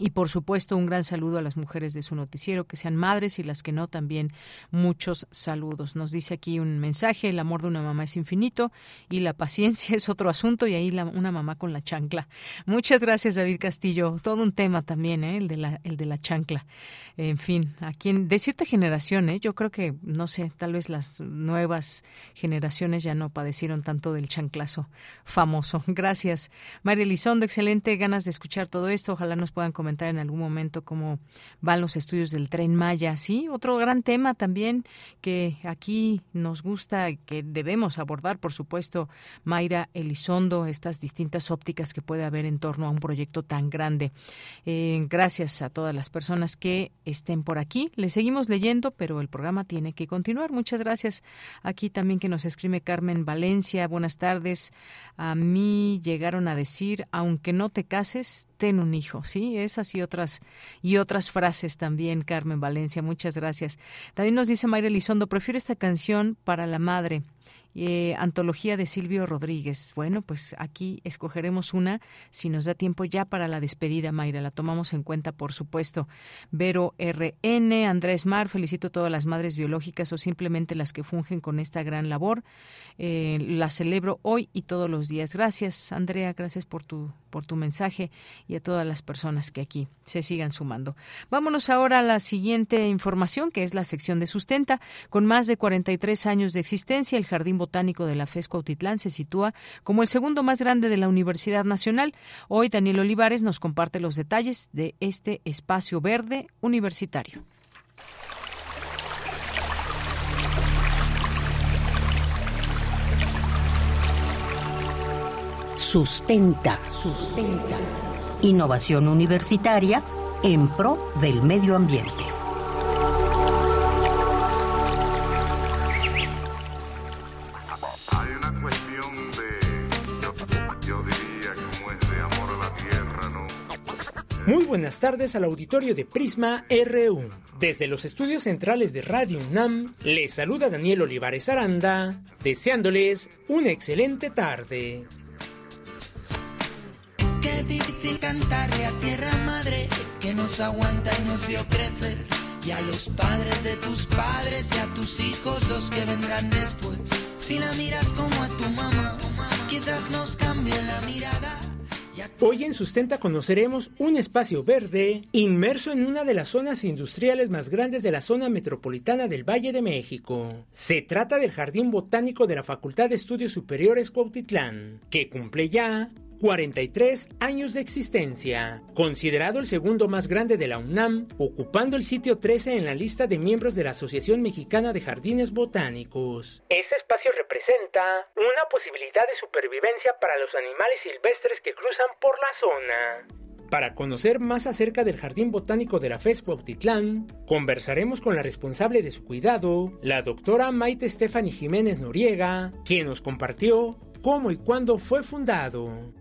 Y por supuesto, un gran saludo a las mujeres de su noticiero, que sean madres y las que no, también muchos saludos. Nos dice aquí un mensaje, el amor de una mamá es infinito y la paciencia *laughs* es otro asunto y ahí la, una mamá con la chancla. Muchas gracias, David Castillo. Todo un tema también, ¿eh? el, de la, el de la chancla. En fin, a quien de cierta generación, ¿eh? yo creo que, no sé, tal vez las nuevas generaciones ya no padecieron tanto del chanclazo famoso. *laughs* Gracias. María Elizondo, excelente ganas de escuchar todo esto. Ojalá nos puedan comentar en algún momento cómo van los estudios del tren Maya. Sí, otro gran tema también que aquí nos gusta y que debemos abordar, por supuesto, Mayra Elizondo, estas distintas ópticas que puede haber en torno a un proyecto tan grande. Eh, gracias a todas las personas que estén por aquí. Le seguimos leyendo, pero el programa tiene que continuar. Muchas gracias. Aquí también que nos escribe Carmen Valencia. Buenas tardes. A mí llegaron a decir, aunque no te cases, ten un hijo. Sí, es y otras y otras frases también, Carmen Valencia. Muchas gracias. También nos dice Mayra Elizondo, prefiero esta canción para la madre. Eh, antología de Silvio Rodríguez. Bueno, pues aquí escogeremos una, si nos da tiempo ya para la despedida, Mayra, la tomamos en cuenta, por supuesto. Vero RN, Andrés Mar, felicito a todas las madres biológicas o simplemente las que fungen con esta gran labor. Eh, la celebro hoy y todos los días. Gracias, Andrea, gracias por tu, por tu mensaje y a todas las personas que aquí se sigan sumando. Vámonos ahora a la siguiente información, que es la sección de sustenta. Con más de 43 años de existencia, el Jardín Botánico de la FES Cuautitlán se sitúa como el segundo más grande de la Universidad Nacional. Hoy Daniel Olivares nos comparte los detalles de este espacio verde universitario. Sustenta, sustenta. Innovación universitaria en pro del medio ambiente. Muy buenas tardes al auditorio de Prisma RU. Desde los estudios centrales de Radio UNAM, les saluda Daniel Olivares Aranda, deseándoles una excelente tarde. Qué difícil cantarle a tierra madre que nos aguanta y nos vio crecer. Y a los padres de tus padres y a tus hijos los que vendrán después. Si la miras como a tu mamá, quizás nos cambie la mirada. Hoy en Sustenta conoceremos un espacio verde inmerso en una de las zonas industriales más grandes de la zona metropolitana del Valle de México. Se trata del Jardín Botánico de la Facultad de Estudios Superiores Cuautitlán, que cumple ya 43 años de existencia, considerado el segundo más grande de la UNAM, ocupando el sitio 13 en la lista de miembros de la Asociación Mexicana de Jardines Botánicos. Este espacio representa una posibilidad de supervivencia para los animales silvestres que cruzan por la zona. Para conocer más acerca del Jardín Botánico de la FES Cuautitlán, conversaremos con la responsable de su cuidado, la doctora Maite Stephanie Jiménez Noriega, quien nos compartió cómo y cuándo fue fundado.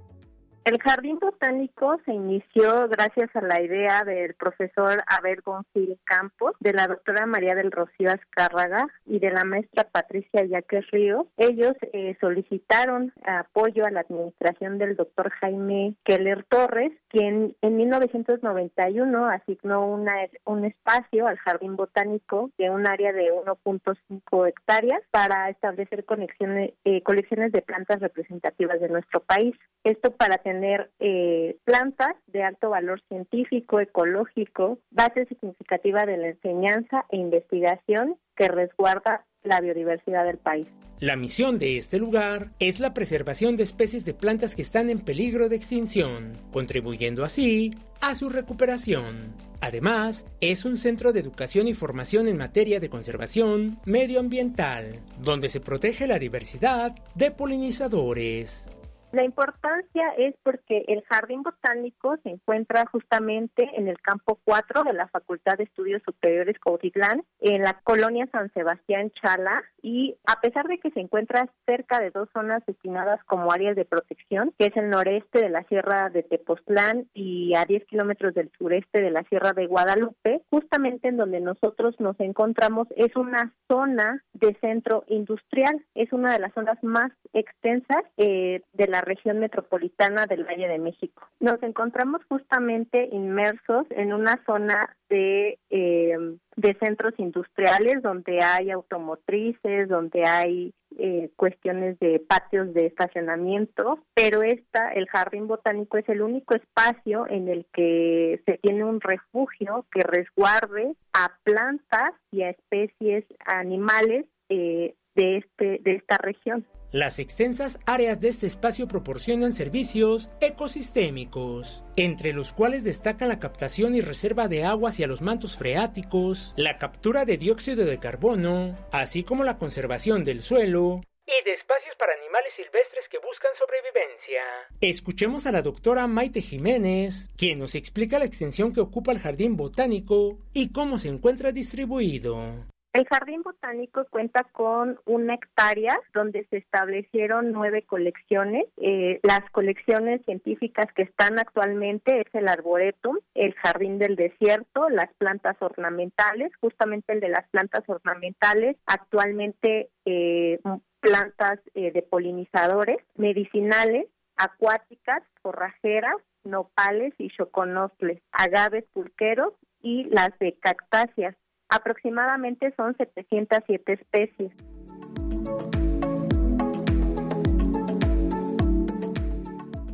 El jardín botánico se inició gracias a la idea del profesor Abel González Campos, de la doctora María del Rocío Azcárraga y de la maestra Patricia Yaques Ríos. Ellos eh, solicitaron apoyo a la administración del doctor Jaime Keller Torres, quien en 1991 asignó una, un espacio al jardín botánico de un área de 1.5 hectáreas para establecer conexiones, eh, colecciones de plantas representativas de nuestro país. Esto para tener eh, plantas de alto valor científico, ecológico, base significativa de la enseñanza e investigación que resguarda la biodiversidad del país. La misión de este lugar es la preservación de especies de plantas que están en peligro de extinción, contribuyendo así a su recuperación. Además, es un centro de educación y formación en materia de conservación medioambiental, donde se protege la diversidad de polinizadores. La importancia es porque el jardín botánico se encuentra justamente en el campo 4 de la Facultad de Estudios Superiores Cautitlán, en la colonia San Sebastián Chala, y a pesar de que se encuentra cerca de dos zonas destinadas como áreas de protección, que es el noreste de la Sierra de Tepoztlán y a 10 kilómetros del sureste de la Sierra de Guadalupe, justamente en donde nosotros nos encontramos es una zona de centro industrial, es una de las zonas más extensas eh, de la región metropolitana del Valle de México. Nos encontramos justamente inmersos en una zona de, eh, de centros industriales donde hay automotrices, donde hay eh, cuestiones de patios de estacionamiento, pero esta, el jardín botánico, es el único espacio en el que se tiene un refugio que resguarde a plantas y a especies animales eh, de, este, de esta región. Las extensas áreas de este espacio proporcionan servicios ecosistémicos, entre los cuales destacan la captación y reserva de agua hacia los mantos freáticos, la captura de dióxido de carbono, así como la conservación del suelo, y de espacios para animales silvestres que buscan sobrevivencia. Escuchemos a la doctora Maite Jiménez, quien nos explica la extensión que ocupa el jardín botánico y cómo se encuentra distribuido. El jardín botánico cuenta con una hectárea donde se establecieron nueve colecciones. Eh, las colecciones científicas que están actualmente es el arboretum, el jardín del desierto, las plantas ornamentales, justamente el de las plantas ornamentales, actualmente eh, plantas eh, de polinizadores, medicinales, acuáticas, forrajeras, nopales y choconostles, agaves pulqueros y las de cactáceas. Aproximadamente son 707 especies.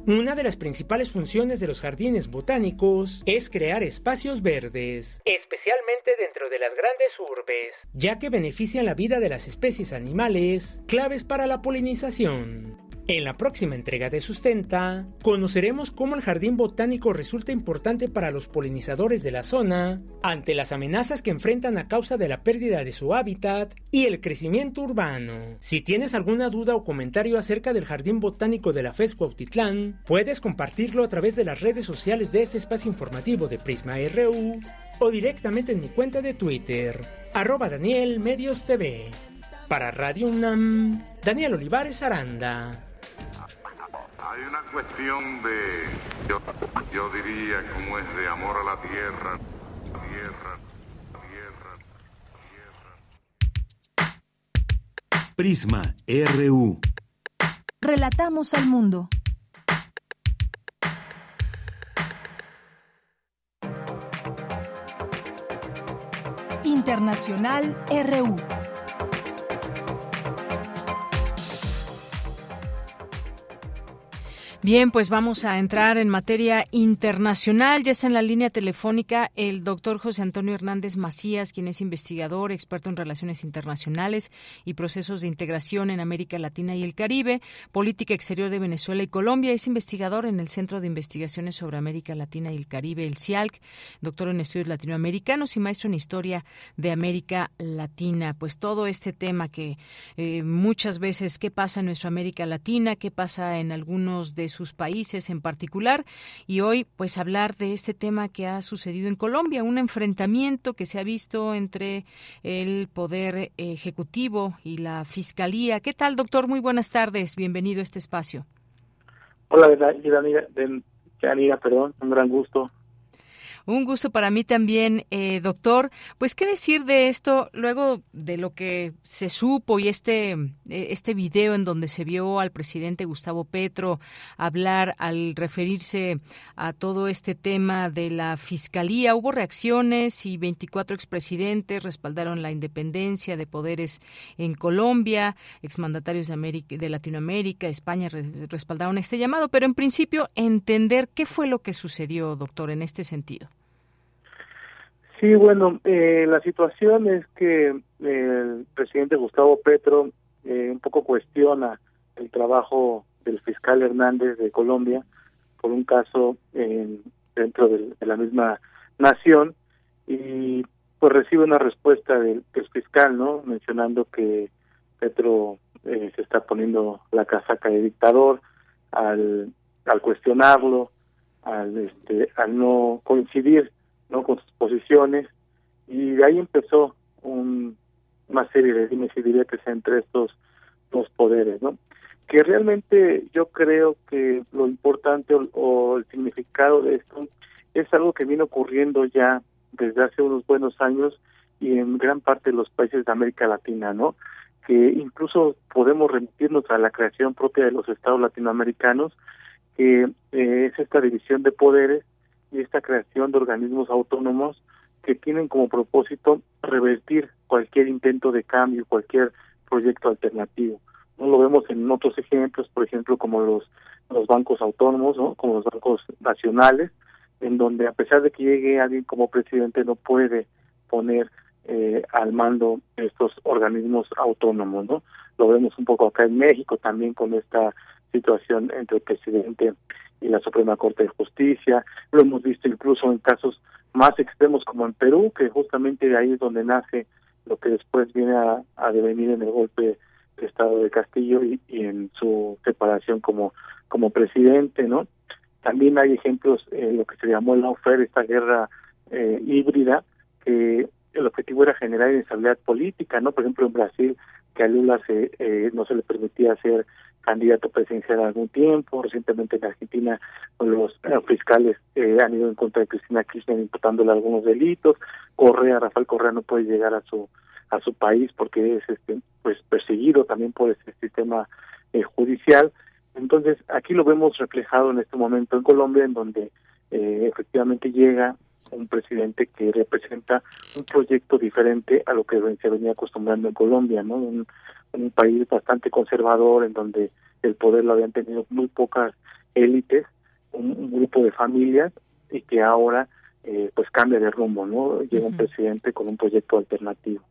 Una de las principales funciones de los jardines botánicos es crear espacios verdes, especialmente dentro de las grandes urbes, ya que benefician la vida de las especies animales claves para la polinización. En la próxima entrega de Sustenta, conoceremos cómo el jardín botánico resulta importante para los polinizadores de la zona ante las amenazas que enfrentan a causa de la pérdida de su hábitat y el crecimiento urbano. Si tienes alguna duda o comentario acerca del jardín botánico de la FESCO Autitlán, puedes compartirlo a través de las redes sociales de este espacio informativo de Prisma RU o directamente en mi cuenta de Twitter, arroba Daniel Medios TV. Para Radio UNAM, Daniel Olivares Aranda. Hay una cuestión de, yo, yo diría, como es de amor a la tierra, tierra, tierra, tierra. Prisma RU. Relatamos al mundo. Internacional RU. Bien, pues vamos a entrar en materia internacional. Ya está en la línea telefónica el doctor José Antonio Hernández Macías, quien es investigador, experto en relaciones internacionales y procesos de integración en América Latina y el Caribe, política exterior de Venezuela y Colombia. Es investigador en el Centro de Investigaciones sobre América Latina y el Caribe, el CIALC, doctor en estudios latinoamericanos y maestro en historia de América Latina. Pues todo este tema que eh, muchas veces, ¿qué pasa en nuestra América Latina? ¿Qué pasa en algunos de sus países en particular y hoy pues hablar de este tema que ha sucedido en Colombia, un enfrentamiento que se ha visto entre el poder ejecutivo y la fiscalía. ¿Qué tal, doctor? Muy buenas tardes. Bienvenido a este espacio. Hola, perdón, un gran gusto un gusto para mí también, eh, doctor. Pues, ¿qué decir de esto luego de lo que se supo y este, eh, este video en donde se vio al presidente Gustavo Petro hablar al referirse a todo este tema de la fiscalía? Hubo reacciones y 24 expresidentes respaldaron la independencia de poderes en Colombia, exmandatarios de, América, de Latinoamérica, España respaldaron este llamado, pero en principio entender qué fue lo que sucedió, doctor, en este sentido. Sí, bueno, eh, la situación es que el presidente Gustavo Petro eh, un poco cuestiona el trabajo del fiscal Hernández de Colombia por un caso dentro de, la misma nación y pues recibe una respuesta del, fiscal, ¿no? Mencionando que Petro eh, se está poniendo la casaca de dictador al, al cuestionarlo, al, este, al no coincidir no con sus posiciones. Y de ahí empezó un, una serie de dimes y diretes entre estos dos poderes no que realmente yo creo que lo importante o, el significado de esto es algo que viene ocurriendo ya desde hace unos buenos años y en gran parte de los países de América Latina no que incluso podemos remitirnos a la creación propia de los estados latinoamericanos, que eh, es esta división de poderes y esta creación de organismos autónomos que tienen como propósito revertir cualquier intento de cambio, cualquier proyecto alternativo. No lo vemos en otros ejemplos, por ejemplo, como los los bancos autónomos, ¿no? como los bancos nacionales, en donde a pesar de que llegue alguien como presidente no puede poner eh, al mando estos organismos autónomos, ¿no? Lo vemos un poco acá en México también con esta situación entre el presidente y la Suprema Corte de Justicia, lo hemos visto incluso en casos más extremos como en Perú, que justamente de ahí es donde nace lo que después viene a, a devenir en el golpe de Estado de Castillo y, en su separación como como presidente, ¿no? También hay ejemplos, eh, lo que se llamó el lawfare, esta guerra eh, híbrida, que el objetivo era generar inestabilidad política, ¿no? Por ejemplo, en Brasil, que a Lula se, eh, no se le permitía ser candidato presidencial algún tiempo, recientemente en Argentina los eh, fiscales eh, han ido en contra de Cristina Kirchner imputándole algunos delitos, Correa, Rafael Correa no puede llegar a su a su país porque es este pues perseguido también por este sistema eh, judicial. Entonces, aquí lo vemos reflejado en este momento en Colombia, en donde eh, efectivamente llega un presidente que representa un proyecto diferente a lo que se venía acostumbrando en Colombia, ¿no? Un, país bastante conservador, en donde el poder lo habían tenido muy pocas élites, un, grupo de familias, y que ahora eh, pues cambia de rumbo, ¿no? Llega un presidente con un proyecto alternativo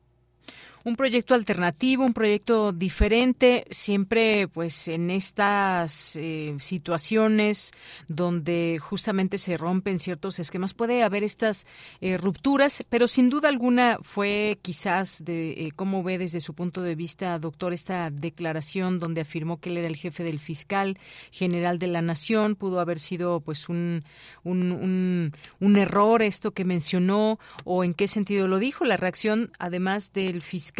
un proyecto alternativo, un proyecto diferente, siempre pues en estas eh, situaciones donde justamente se rompen ciertos esquemas puede haber estas eh, rupturas, pero sin duda alguna fue quizás de eh, cómo ve desde su punto de vista, doctor, esta declaración donde afirmó que él era el jefe del fiscal general de la nación, pudo haber sido pues un, un, un, un error esto que mencionó o en qué sentido lo dijo, la reacción además del fiscal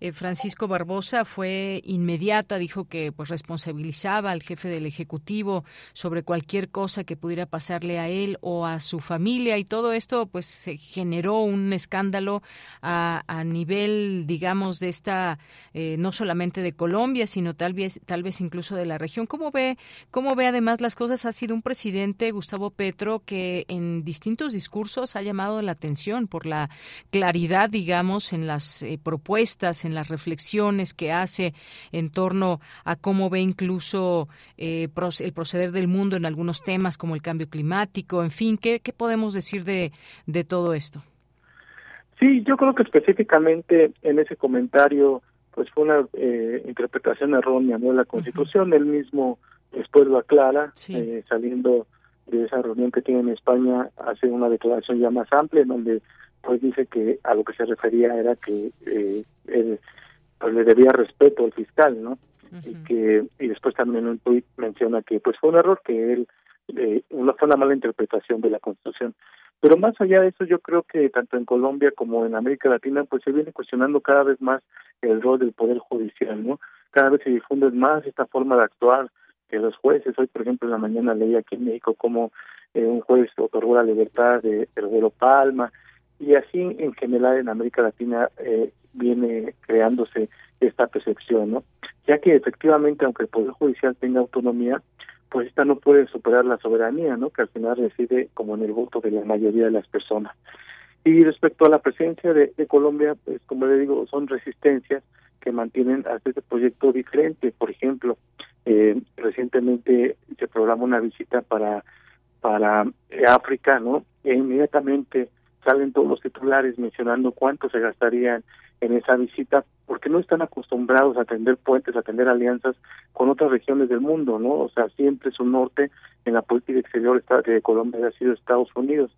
eh, Francisco Barbosa fue inmediata, dijo que pues responsabilizaba al jefe del ejecutivo sobre cualquier cosa que pudiera pasarle a él o a su familia y todo esto pues se generó un escándalo a, nivel digamos de esta eh, no solamente de Colombia sino tal vez tal vez incluso de la región. ¿Cómo ve cómo ve además las cosas? Ha sido un presidente Gustavo Petro que en distintos discursos ha llamado la atención por la claridad digamos en las eh, propuestas, en las reflexiones que hace en torno a cómo ve incluso eh, el proceder del mundo en algunos temas como el cambio climático, en fin, ¿qué, qué podemos decir de, de todo esto? Sí, yo creo que específicamente en ese comentario pues fue una eh, interpretación errónea de la Constitución, él mismo después lo aclara, eh, saliendo de esa reunión que tiene en España, hace una declaración ya más amplia en donde pues dice que a lo que se refería era que eh, él, pues le debía respeto al fiscal, ¿no? Y que y después también en un tuit menciona que pues fue un error que él eh, una fue una mala interpretación de la Constitución. Pero más allá de eso, yo creo que tanto en Colombia como en América Latina, pues se viene cuestionando cada vez más el rol del Poder Judicial, ¿no? Cada vez se difunde más esta forma de actuar que los jueces. Hoy, por ejemplo, en la mañana leí aquí en México como eh, un juez otorgó la libertad de, vuelo Palma, y así en general en América Latina eh, viene creándose esta percepción, ¿no? Ya que efectivamente, aunque el Poder Judicial tenga autonomía, pues esta no puede superar la soberanía, ¿no? Que al final reside como en el voto de la mayoría de las personas. Y respecto a la presencia de, Colombia, pues como le digo, son resistencias que mantienen a este proyecto diferente. Por ejemplo, eh, recientemente se programó una visita para para África, ¿no? E inmediatamente salen todos los titulares mencionando cuánto se gastarían en esa visita, porque no están acostumbrados a atender puentes, a atender alianzas con otras regiones del mundo, ¿no? O sea, siempre su norte en la política exterior de Colombia ha sido Estados Unidos.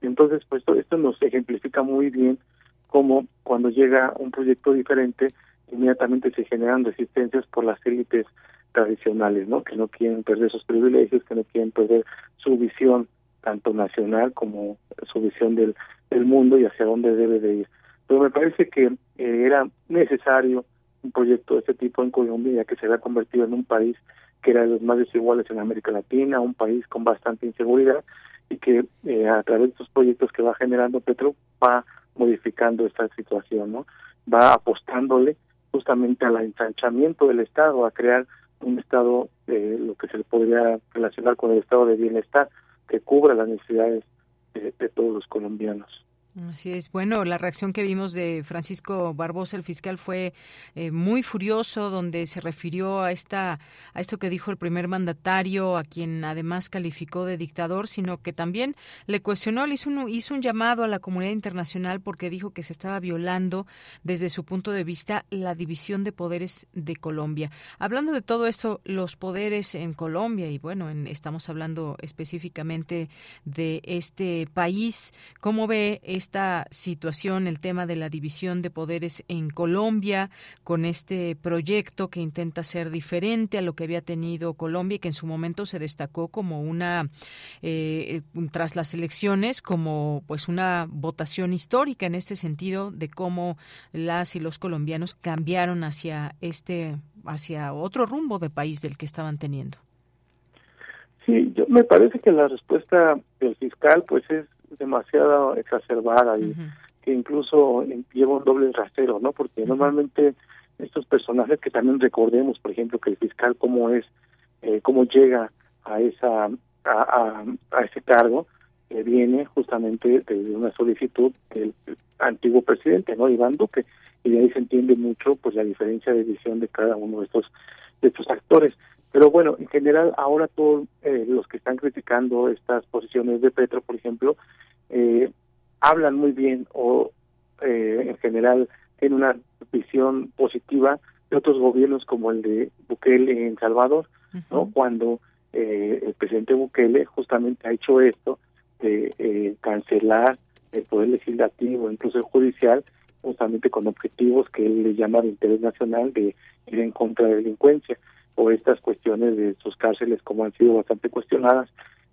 Entonces, pues esto nos ejemplifica muy bien cómo cuando llega un proyecto diferente, inmediatamente se generan resistencias por las élites tradicionales, ¿no? Que no quieren perder sus privilegios, que no quieren perder su visión tanto nacional como su visión del, del mundo y hacia dónde debe de ir. Pero me parece que eh, era necesario un proyecto de este tipo en Colombia, ya que se había convertido en un país que era de los más desiguales en América Latina, un país con bastante inseguridad y que eh, a través de estos proyectos que va generando Petro va modificando esta situación, ¿no? Va apostándole justamente al ensanchamiento del Estado, a crear un Estado, eh, lo que se le podría relacionar con el Estado de bienestar, que cubra las necesidades de todos los colombianos. Así es. Bueno, la reacción que vimos de Francisco Barbosa, el fiscal, fue eh, muy furioso, donde se refirió a esta, a esto que dijo el primer mandatario, a quien además calificó de dictador, sino que también le cuestionó, le hizo un, llamado a la comunidad internacional porque dijo que se estaba violando desde su punto de vista la división de poderes de Colombia. Hablando de todo esto, los poderes en Colombia y bueno, estamos hablando específicamente de este país, ¿cómo ve este esta situación, el tema de la división de poderes en Colombia, con este proyecto que intenta ser diferente a lo que había tenido Colombia y que en su momento se destacó como una, eh, tras las elecciones, como pues una votación histórica en este sentido de cómo las y los colombianos cambiaron hacia este, hacia otro rumbo de país del que estaban teniendo. Sí, yo, me parece que la respuesta del fiscal pues es demasiado exacerbada y que incluso lleva un doble rasero, ¿no? Porque normalmente estos personajes que también recordemos, por ejemplo, que el fiscal cómo es, eh, cómo llega a esa a, a, ese cargo, que viene justamente de una solicitud del antiguo presidente, ¿no? Iván Duque, y de ahí se entiende mucho pues la diferencia de visión de cada uno de estos de estos actores. Pero bueno, en general, ahora todos eh, los que están criticando estas posiciones de Petro, por ejemplo, eh, hablan muy bien o eh, en general tienen una visión positiva de otros gobiernos como el de Bukele en Salvador, ¿no? Cuando el presidente Bukele justamente ha hecho esto de cancelar el poder legislativo, incluso el judicial, justamente con objetivos que él le llama de interés nacional de ir en contra de la delincuencia o estas cuestiones de sus cárceles como han sido bastante cuestionadas.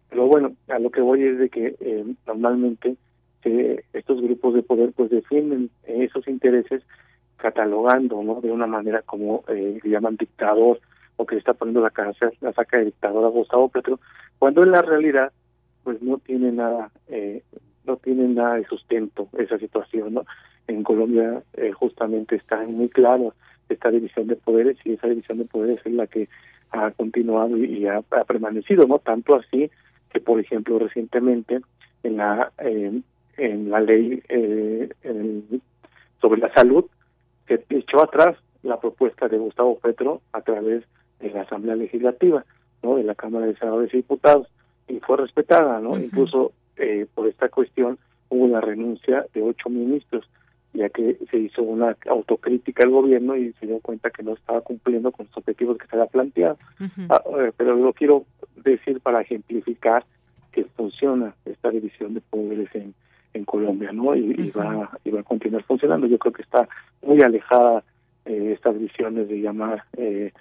Pero bueno, a lo que voy es de que eh, normalmente estos grupos de poder pues defienden esos intereses catalogando no de una manera como eh, le llaman dictador o que está poniendo la cárcel la saca de dictador a Gustavo Petro cuando en la realidad pues no tiene nada eh, no tiene nada de sustento esa situación no en Colombia eh, justamente está muy claro esta división de poderes y esa división de poderes es la que ha continuado y, ha, permanecido, ¿no? Tanto así que, por ejemplo, recientemente en la eh, en la ley eh, sobre la salud se echó atrás la propuesta de Gustavo Petro a través de la Asamblea Legislativa, ¿no? De la Cámara de Senadores y Diputados y fue respetada, ¿no? Incluso eh, por esta cuestión hubo la renuncia de ocho ministros ya que se hizo una autocrítica al gobierno y se dio cuenta que no estaba cumpliendo con los objetivos que se había planteado. Ah, eh, pero lo quiero decir para ejemplificar que funciona esta división de poderes en, en Colombia, ¿no? Y, va, y va a continuar funcionando. Yo creo que está muy alejada eh, estas visiones de llamar eh,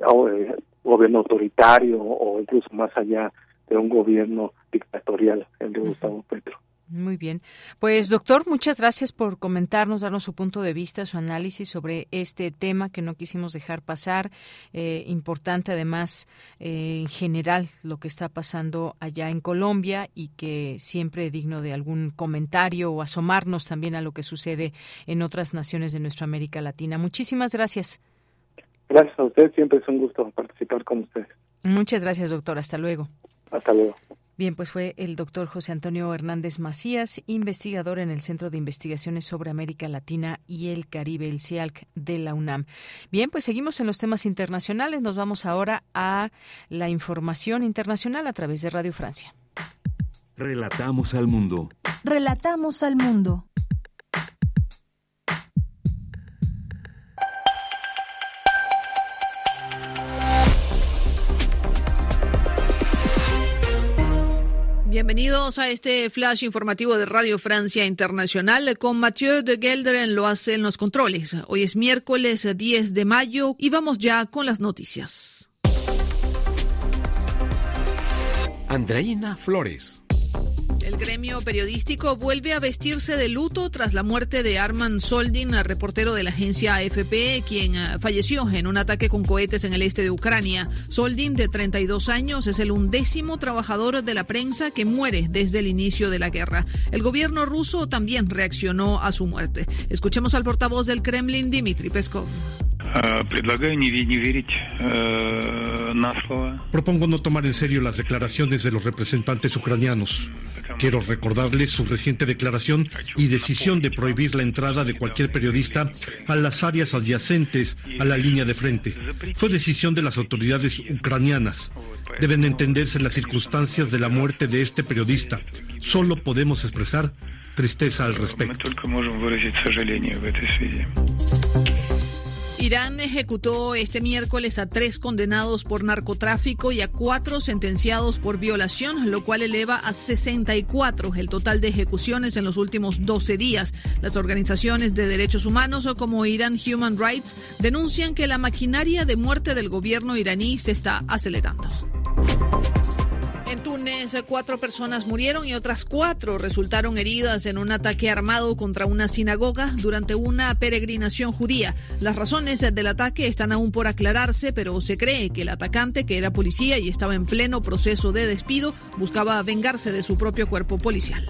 eh, gobierno autoritario o incluso más allá de un gobierno dictatorial, el de Gustavo Petro. Muy bien. Pues doctor, muchas gracias por comentarnos, darnos su punto de vista, su análisis sobre este tema que no quisimos dejar pasar. Eh, importante además eh, en general lo que está pasando allá en Colombia y que siempre digno de algún comentario o asomarnos también a lo que sucede en otras naciones de nuestra América Latina. Muchísimas gracias. Gracias a usted, siempre es un gusto participar con usted. Muchas gracias, doctor. Hasta luego. Hasta luego. Bien, pues fue el doctor José Antonio Hernández Macías, investigador en el Centro de Investigaciones sobre América Latina y el Caribe, el CIALC de la UNAM. Bien, pues seguimos en los temas internacionales. Nos vamos ahora a la información internacional a través de Radio Francia. Relatamos al mundo. Relatamos al mundo. Bienvenidos a este flash informativo de Radio Francia Internacional con Mathieu de Gelderen lo hace en los controles. Hoy es miércoles 10 de mayo y vamos ya con las noticias. Andreina Flores. El gremio periodístico vuelve a vestirse de luto tras la muerte de Arman Soldin, reportero de la agencia AFP, quien eh, falleció en un ataque con cohetes en el este de Ucrania. Soldin, de 32 años, es el undécimo trabajador de la prensa que muere desde el inicio de la guerra. El gobierno ruso también reaccionó a su muerte. Escuchemos al portavoz del Kremlin, Dmitry Peskov. Propongo no tomar en serio las declaraciones de los representantes ucranianos. Quiero recordarles su reciente declaración y decisión de prohibir la entrada de cualquier periodista a las áreas adyacentes a la línea de frente. Fue decisión de las autoridades ucranianas. Deben entenderse las circunstancias de la muerte de este periodista. Solo podemos expresar tristeza al respecto. Irán ejecutó este miércoles a tres condenados por narcotráfico y a cuatro sentenciados por violación, lo cual eleva a 64 el total de ejecuciones en los últimos 12 días. Las organizaciones de derechos humanos como Iran Human Rights denuncian que la maquinaria de muerte del gobierno iraní se está acelerando. En Túnez, cuatro personas murieron y otras cuatro resultaron heridas en un ataque armado contra una sinagoga durante una peregrinación judía. Las razones del ataque están aún por aclararse, pero se cree que el atacante, que era policía y estaba en pleno proceso de despido, buscaba vengarse de su propio cuerpo policial.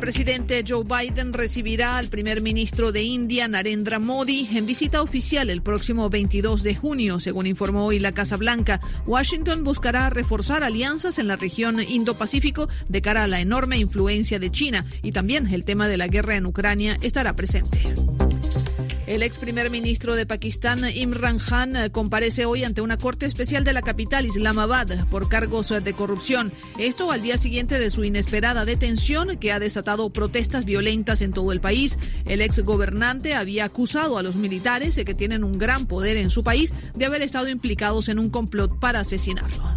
Presidente Joe Biden recibirá al primer ministro de India, Narendra Modi, en visita oficial el próximo 22 de junio, según informó hoy la Casa Blanca. Washington buscará reforzar alianzas en la región Indo-Pacífico de cara a la enorme influencia de China y también el tema de la guerra en Ucrania estará presente. El ex primer ministro de Pakistán, Imran Khan, comparece hoy ante una corte especial de la capital, Islamabad, por cargos de corrupción. Esto al día siguiente de su inesperada detención que ha desatado protestas violentas en todo el país. El ex gobernante había acusado a los militares, que tienen un gran poder en su país, de haber estado implicados en un complot para asesinarlo.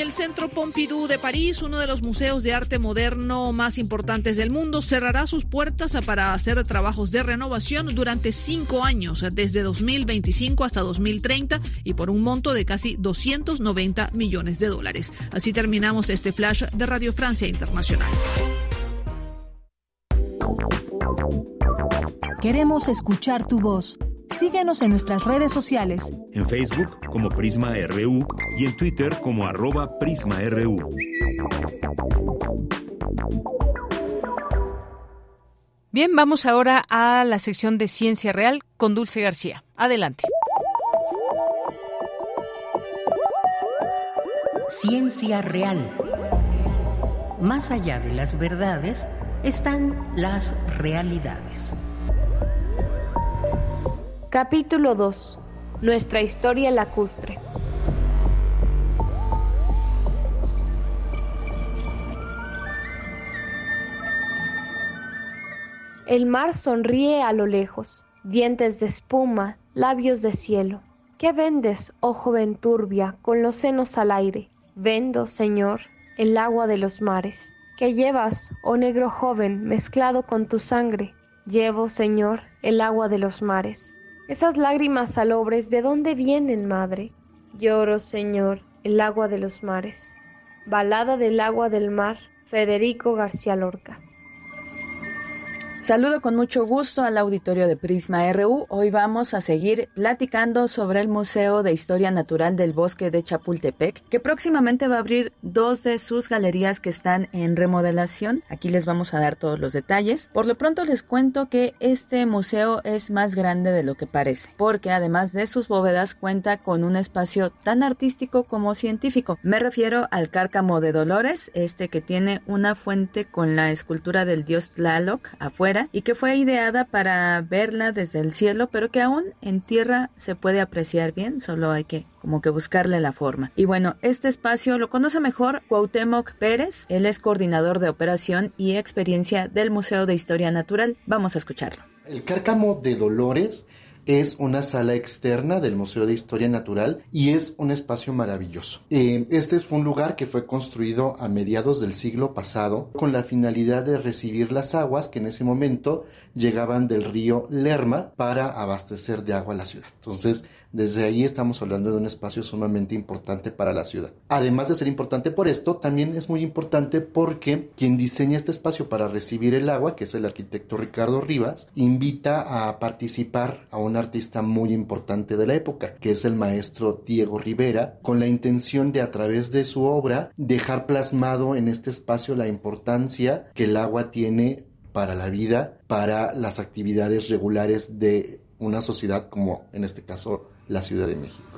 El Centro Pompidou de París, uno de los museos de arte moderno más importantes del mundo, cerrará sus puertas para hacer trabajos de renovación durante cinco años, desde 2025 hasta 2030, y por un monto de casi 290 millones de dólares. Así terminamos este flash de Radio Francia Internacional. Queremos escuchar tu voz. Síguenos en nuestras redes sociales. En Facebook como Prisma RU y en Twitter como arroba PrismaRU. Bien, vamos ahora a la sección de Ciencia Real con Dulce García. Adelante. Ciencia Real. Más allá de las verdades están las realidades. Capítulo 2. Nuestra historia lacustre. El mar sonríe a lo lejos, dientes de espuma, labios de cielo. ¿Qué vendes, oh joven turbia, con los senos al aire? Vendo, Señor, el agua de los mares. ¿Qué llevas, oh negro joven, mezclado con tu sangre? Llevo, Señor, el agua de los mares. Esas lágrimas salobres, ¿de dónde vienen, madre? Lloro, Señor, el agua de los mares. Balada del agua del mar, Federico García Lorca. Saludo con mucho gusto al auditorio de Prisma RU. Hoy vamos a seguir platicando sobre el Museo de Historia Natural del Bosque de Chapultepec, que próximamente va a abrir dos de sus galerías que están en remodelación. Aquí les vamos a dar todos los detalles. Por lo pronto les cuento que este museo es más grande de lo que parece, porque además de sus bóvedas cuenta con un espacio tan artístico como científico. Me refiero al Cárcamo de Dolores, este que tiene una fuente con la escultura del dios Tlaloc afuera y que fue ideada para verla desde el cielo, pero que aún en tierra se puede apreciar bien, solo hay que como que buscarle la forma. Y bueno, este espacio lo conoce mejor Cuauhtémoc Pérez, él es coordinador de operación y experiencia del Museo de Historia Natural. Vamos a escucharlo. El cárcamo de Dolores es una sala externa del Museo de Historia Natural y es un espacio maravilloso. Eh, este fue un lugar que fue construido a mediados del siglo pasado con la finalidad de recibir las aguas que en ese momento llegaban del río Lerma para abastecer de agua a la ciudad. Entonces, desde ahí estamos hablando de un espacio sumamente importante para la ciudad. Además de ser importante por esto, también es muy importante porque quien diseña este espacio para recibir el agua, que es el arquitecto Ricardo Rivas, invita a participar a un artista muy importante de la época, que es el maestro Diego Rivera, con la intención de a través de su obra dejar plasmado en este espacio la importancia que el agua tiene para la vida, para las actividades regulares de una sociedad como en este caso la Ciudad de México.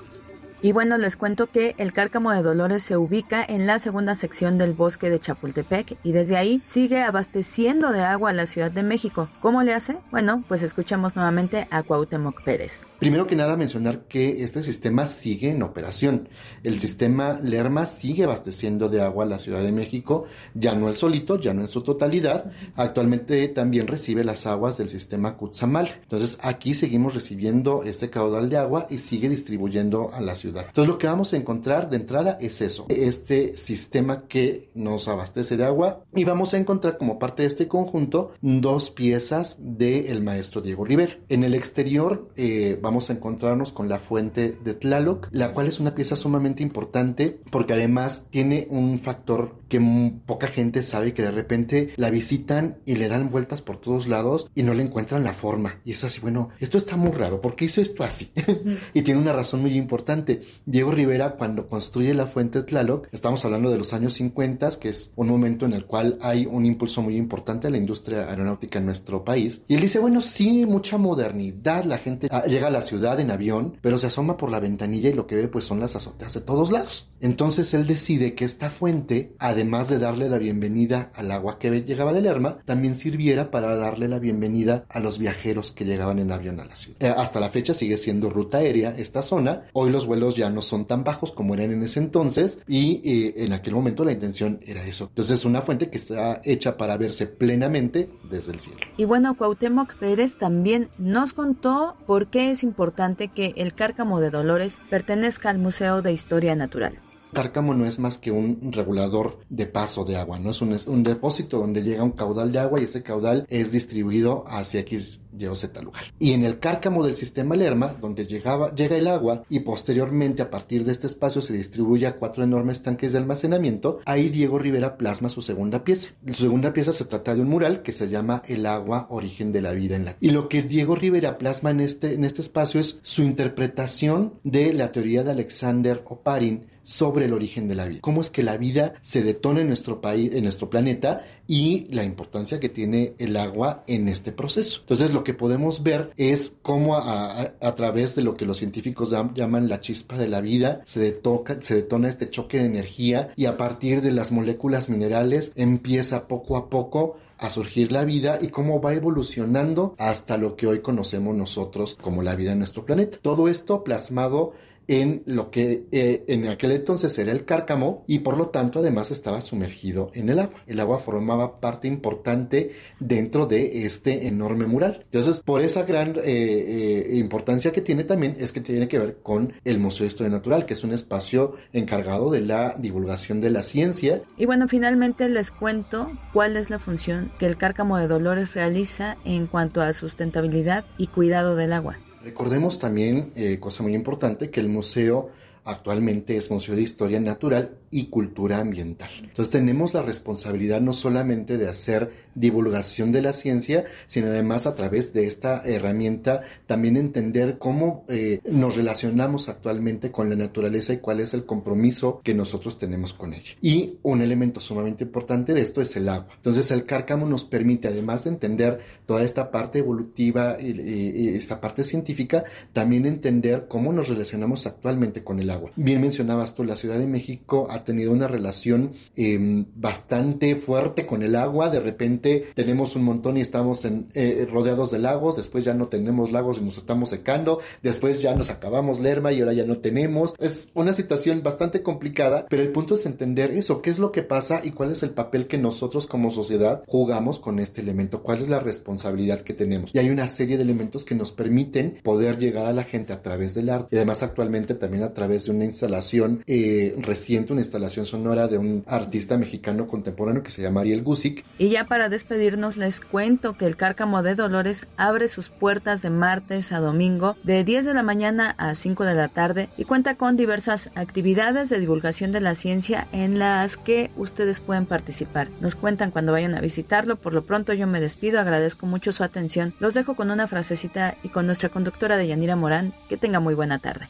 Y bueno, les cuento que el Cárcamo de Dolores se ubica en la segunda sección del bosque de Chapultepec y desde ahí sigue abasteciendo de agua a la Ciudad de México. ¿Cómo le hace? Bueno, pues escuchamos nuevamente a Cuauhtémoc Pérez. Primero que nada mencionar que este sistema sigue en operación. El sistema Lerma sigue abasteciendo de agua a la Ciudad de México, ya no el solito, ya no en su totalidad. Actualmente también recibe las aguas del sistema Cuzamal. Entonces aquí seguimos recibiendo este caudal de agua y sigue distribuyendo a la ciudad entonces lo que vamos a encontrar de entrada es eso, este sistema que nos abastece de agua y vamos a encontrar como parte de este conjunto dos piezas del maestro Diego Rivera. En el exterior eh, vamos a encontrarnos con la fuente de Tlaloc, la cual es una pieza sumamente importante porque además tiene un factor que poca gente sabe que de repente la visitan y le dan vueltas por todos lados y no le encuentran la forma. Y es así, bueno, esto está muy raro, ¿por qué hizo esto así? *laughs* y tiene una razón muy importante. Diego Rivera, cuando construye la fuente Tlaloc, estamos hablando de los años 50, que es un momento en el cual hay un impulso muy importante a la industria aeronáutica en nuestro país. Y él dice, bueno, sí, mucha modernidad, la gente ah, llega a la ciudad en avión, pero se asoma por la ventanilla y lo que ve pues son las azoteas de todos lados. Entonces él decide que esta fuente, además de darle la bienvenida al agua que llegaba del Lerma, también sirviera para darle la bienvenida a los viajeros que llegaban en avión a la ciudad. Eh, hasta la fecha sigue siendo ruta aérea esta zona. Hoy los vuelos ya no son tan bajos como eran en ese entonces y eh, en aquel momento la intención era eso. Entonces es una fuente que está hecha para verse plenamente desde el cielo. Y bueno, Cuauhtémoc Pérez también nos contó por qué es importante que el Cárcamo de Dolores pertenezca al Museo de Historia Natural. Cárcamo no es más que un regulador de paso de agua, no es un, depósito donde llega un caudal de agua y ese caudal es distribuido hacia X, Y o Z lugar. Y en el cárcamo del sistema Lerma, donde llegaba, llega el agua y posteriormente a partir de este espacio se distribuye a cuatro enormes tanques de almacenamiento, ahí Diego Rivera plasma su segunda pieza. Su segunda pieza se trata de un mural que se llama El agua, origen de la vida en la Y lo que Diego Rivera plasma en este, en este espacio es su interpretación de la teoría de Alexander Oparin sobre el origen de la vida. Cómo es que la vida se detona en nuestro país, en nuestro planeta y la importancia que tiene el agua en este proceso. Entonces lo que podemos ver es cómo a, través de lo que los científicos llaman la chispa de la vida se, se detona este choque de energía y a partir de las moléculas minerales empieza poco a poco a surgir la vida y cómo va evolucionando hasta lo que hoy conocemos nosotros como la vida en nuestro planeta. Todo esto plasmado en lo que eh, en aquel entonces era el cárcamo y por lo tanto además estaba sumergido en el agua. El agua formaba parte importante dentro de este enorme mural. Entonces, por esa gran eh, eh, importancia que tiene también es que tiene que ver con el Museo de Historia Natural, que es un espacio encargado de la divulgación de la ciencia. Y bueno, finalmente les cuento cuál es la función que el cárcamo de Dolores realiza en cuanto a sustentabilidad y cuidado del agua. Recordemos también, eh, cosa muy importante, que el museo actualmente es Museo de Historia Natural y cultura ambiental. Entonces tenemos la responsabilidad no solamente de hacer divulgación de la ciencia, sino además a través de esta herramienta también entender cómo eh, nos relacionamos actualmente con la naturaleza y cuál es el compromiso que nosotros tenemos con ella. Y un elemento sumamente importante de esto es el agua. Entonces el cárcamo nos permite, además de entender toda esta parte evolutiva y, esta parte científica, también entender cómo nos relacionamos actualmente con el agua. Bien mencionabas tú, la Ciudad de México ha tenido una relación em, bastante fuerte con el agua. De repente tenemos un montón y estamos en, eh, rodeados de lagos, después ya no tenemos lagos y nos estamos secando, después ya nos acabamos Lerma y ahora ya no tenemos. Es una situación bastante complicada, pero el punto es entender eso, qué es lo que pasa y cuál es el papel que nosotros como sociedad jugamos con este elemento, cuál es la responsabilidad que tenemos. Y hay una serie de elementos que nos permiten poder llegar a la gente a través del arte y además actualmente también a través de una instalación eh, reciente, una instalación sonora de un artista mexicano contemporáneo que se llama Ariel Gusick. Y ya para despedirnos les cuento que el Cárcamo de Dolores abre sus puertas de martes a domingo de 10 de la mañana a 5 de la tarde y cuenta con diversas actividades de divulgación de la ciencia en las que ustedes pueden participar. Nos cuentan cuando vayan a visitarlo. Por lo pronto yo me despido, agradezco mucho su atención. Los dejo con una frasecita y con nuestra conductora de Yanira Morán. Que tenga muy buena tarde.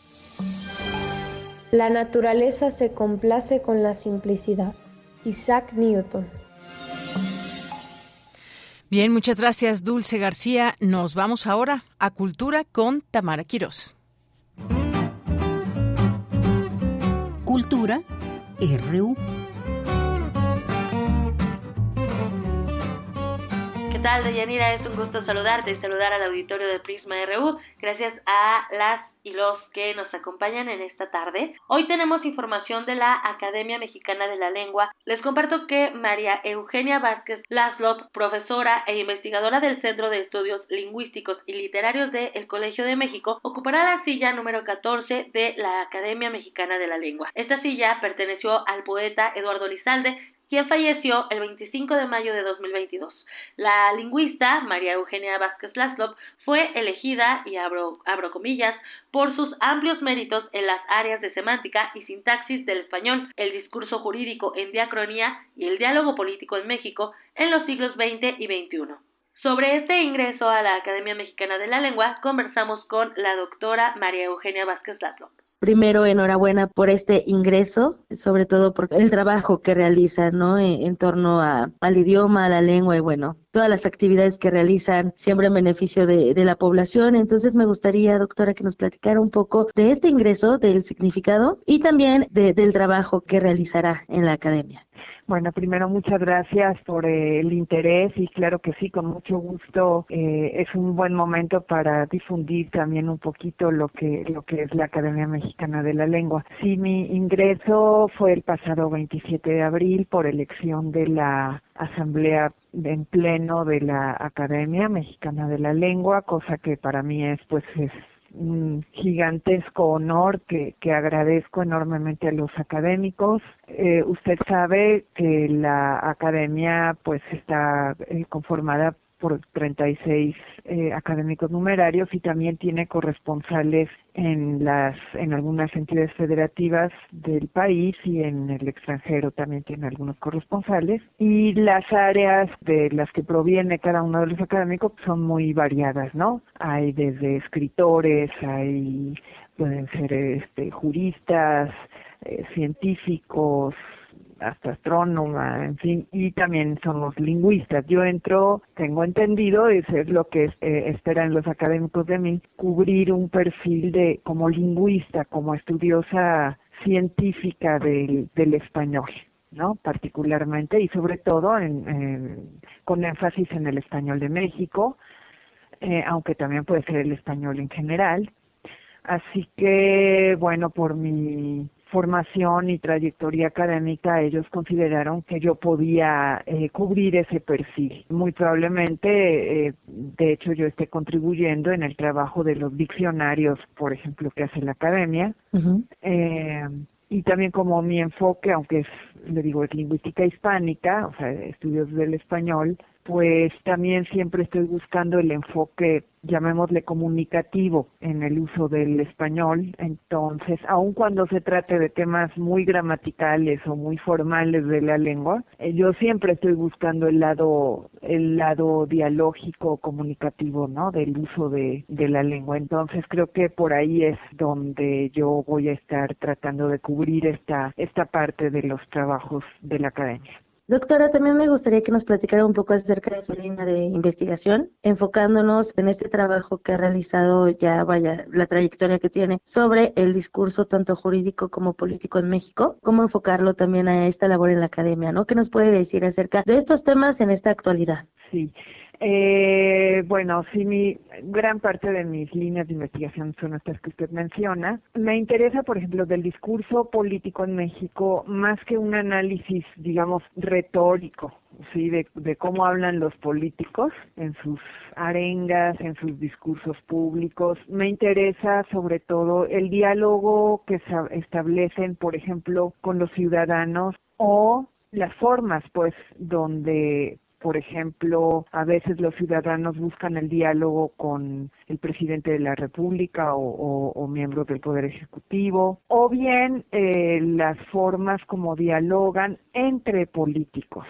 La naturaleza se complace con la simplicidad. Isaac Newton. Bien, muchas gracias Dulce García. Nos vamos ahora a Cultura con Tamara Quirós. Cultura RU. Tal, Deyanira? Es un gusto saludarte y saludar al auditorio de Prisma RU. Gracias a las y los que nos acompañan en esta tarde. Hoy tenemos información de la Academia Mexicana de la Lengua. Les comparto que María Eugenia Vázquez Laszlo, profesora e investigadora del Centro de Estudios Lingüísticos y Literarios del Colegio de México, ocupará la silla número 14 de la Academia Mexicana de la Lengua. Esta silla perteneció al poeta Eduardo Lizalde, quien falleció el 25 de mayo de 2022. La lingüista María Eugenia Vázquez Laszlo fue elegida, y abro, comillas, por sus amplios méritos en las áreas de semántica y sintaxis del español, el discurso jurídico en diacronía y el diálogo político en México en los siglos XX y XXI. Sobre este ingreso a la Academia Mexicana de la Lengua conversamos con la doctora María Eugenia Vázquez Laszlo. Primero, enhorabuena por este ingreso, sobre todo por el trabajo que realizan, ¿no? En, torno a, al idioma, a la lengua y bueno, todas las actividades que realizan siempre en beneficio de, la población. Entonces me gustaría, doctora, que nos platicara un poco de este ingreso, del significado y también del trabajo que realizará en la academia. Bueno, primero muchas gracias por eh, el interés y claro que sí, con mucho gusto eh, es un buen momento para difundir también un poquito lo que lo que es la Academia Mexicana de la Lengua. Sí, mi ingreso fue el pasado 27 de abril por elección de la Asamblea en pleno de la Academia Mexicana de la Lengua, cosa que para mí es pues es gigantesco honor que, que agradezco enormemente a los académicos. Eh, usted sabe que la academia pues está eh, conformada por 36 eh, académicos numerarios y también tiene corresponsales en las en algunas entidades federativas del país y en el extranjero también tiene algunos corresponsales y las áreas de las que proviene cada uno de los académicos son muy variadas, ¿no? Hay desde escritores, hay pueden ser este juristas, eh, científicos, hasta astrónoma, en fin, y también somos lingüistas. Yo entro, tengo entendido, eso es lo que eh, esperan los académicos de mí, cubrir un perfil de como lingüista, como estudiosa científica del, del español. ¿no? particularmente y sobre todo en, con énfasis en el español de México, eh, aunque también puede ser el español en general. Así que, bueno, por mi formación y trayectoria académica, ellos consideraron que yo podía eh, cubrir ese perfil. Muy probablemente, eh, de hecho, yo esté contribuyendo en el trabajo de los diccionarios, por ejemplo, que hace la academia. eh, y también como mi enfoque, aunque es, le digo, es lingüística hispánica, o sea, estudios del español, pues también siempre estoy buscando el enfoque, llamémosle comunicativo, en el uso del español. Entonces, aun cuando se trate de temas muy gramaticales o muy formales de la lengua, eh, yo siempre estoy buscando el lado, el lado dialógico, comunicativo, ¿no? Del uso de, de la lengua. Entonces, creo que por ahí es donde yo voy a estar tratando de cubrir esta, esta parte de los trabajos de la academia. Doctora, también me gustaría que nos platicara un poco acerca de su línea de investigación, enfocándonos en este trabajo que ha realizado ya, vaya, la trayectoria que tiene sobre el discurso tanto jurídico como político en México, cómo enfocarlo también a esta labor en la academia, ¿no? ¿Qué nos puede decir acerca de estos temas en esta actualidad? Sí. Eh, bueno, sí, mi gran parte de mis líneas de investigación son estas que usted menciona. Me interesa, por ejemplo, del discurso político en México más que un análisis, digamos, retórico, sí, de, de cómo hablan los políticos en sus arengas, en sus discursos públicos. Me interesa sobre todo el diálogo que se establecen, por ejemplo, con los ciudadanos o las formas, pues, donde por ejemplo, a veces los ciudadanos buscan el diálogo con el presidente de la República o, miembros del Poder Ejecutivo, o bien eh, las formas como dialogan entre políticos.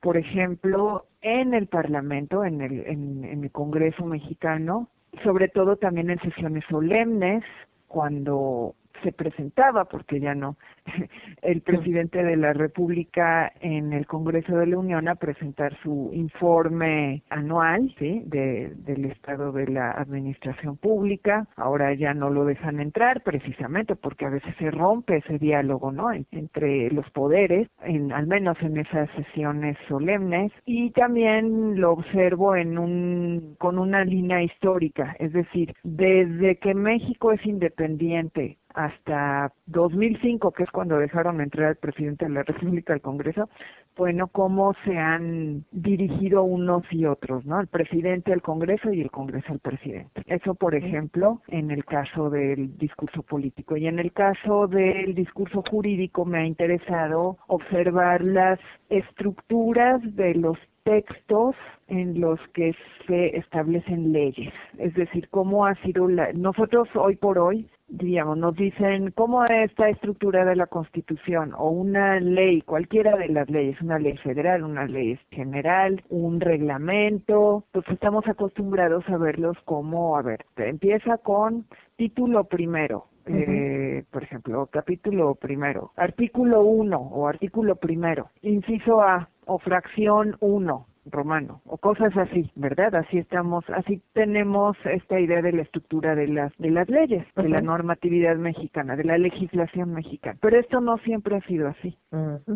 Por ejemplo, en el Parlamento, en el, en el Congreso mexicano, sobre todo también en sesiones solemnes, cuando se presentaba, porque ya no, *laughs* el presidente de la República en el Congreso de la Unión a presentar su informe anual ¿sí? de, del estado de la administración pública. Ahora ya no lo dejan entrar precisamente porque a veces se rompe ese diálogo ¿no? entre los poderes, en, al menos en esas sesiones solemnes. Y también lo observo en un, con una línea histórica, es decir, desde que México es independiente hasta 2005, que es cuando dejaron entrar al presidente de la República al Congreso, bueno, cómo se han dirigido unos y otros, ¿no? El presidente al Congreso y el Congreso al presidente. Eso, por ejemplo, en el caso del discurso político. Y en el caso del discurso jurídico me ha interesado observar las estructuras de los textos en los que se establecen leyes, es decir, cómo ha sido la nosotros hoy por hoy digamos, nos dicen cómo está estructurada la Constitución o una ley, cualquiera de las leyes, una ley federal, una ley general, un reglamento, pues estamos acostumbrados a verlos como, a ver, empieza con título primero, eh, por ejemplo, capítulo primero, artículo 1 o artículo primero, inciso A o fracción 1, romano o cosas así, ¿verdad? Así estamos, así tenemos esta idea de la estructura de las de las leyes, de la normatividad mexicana, de la legislación mexicana. Pero esto no siempre ha sido así,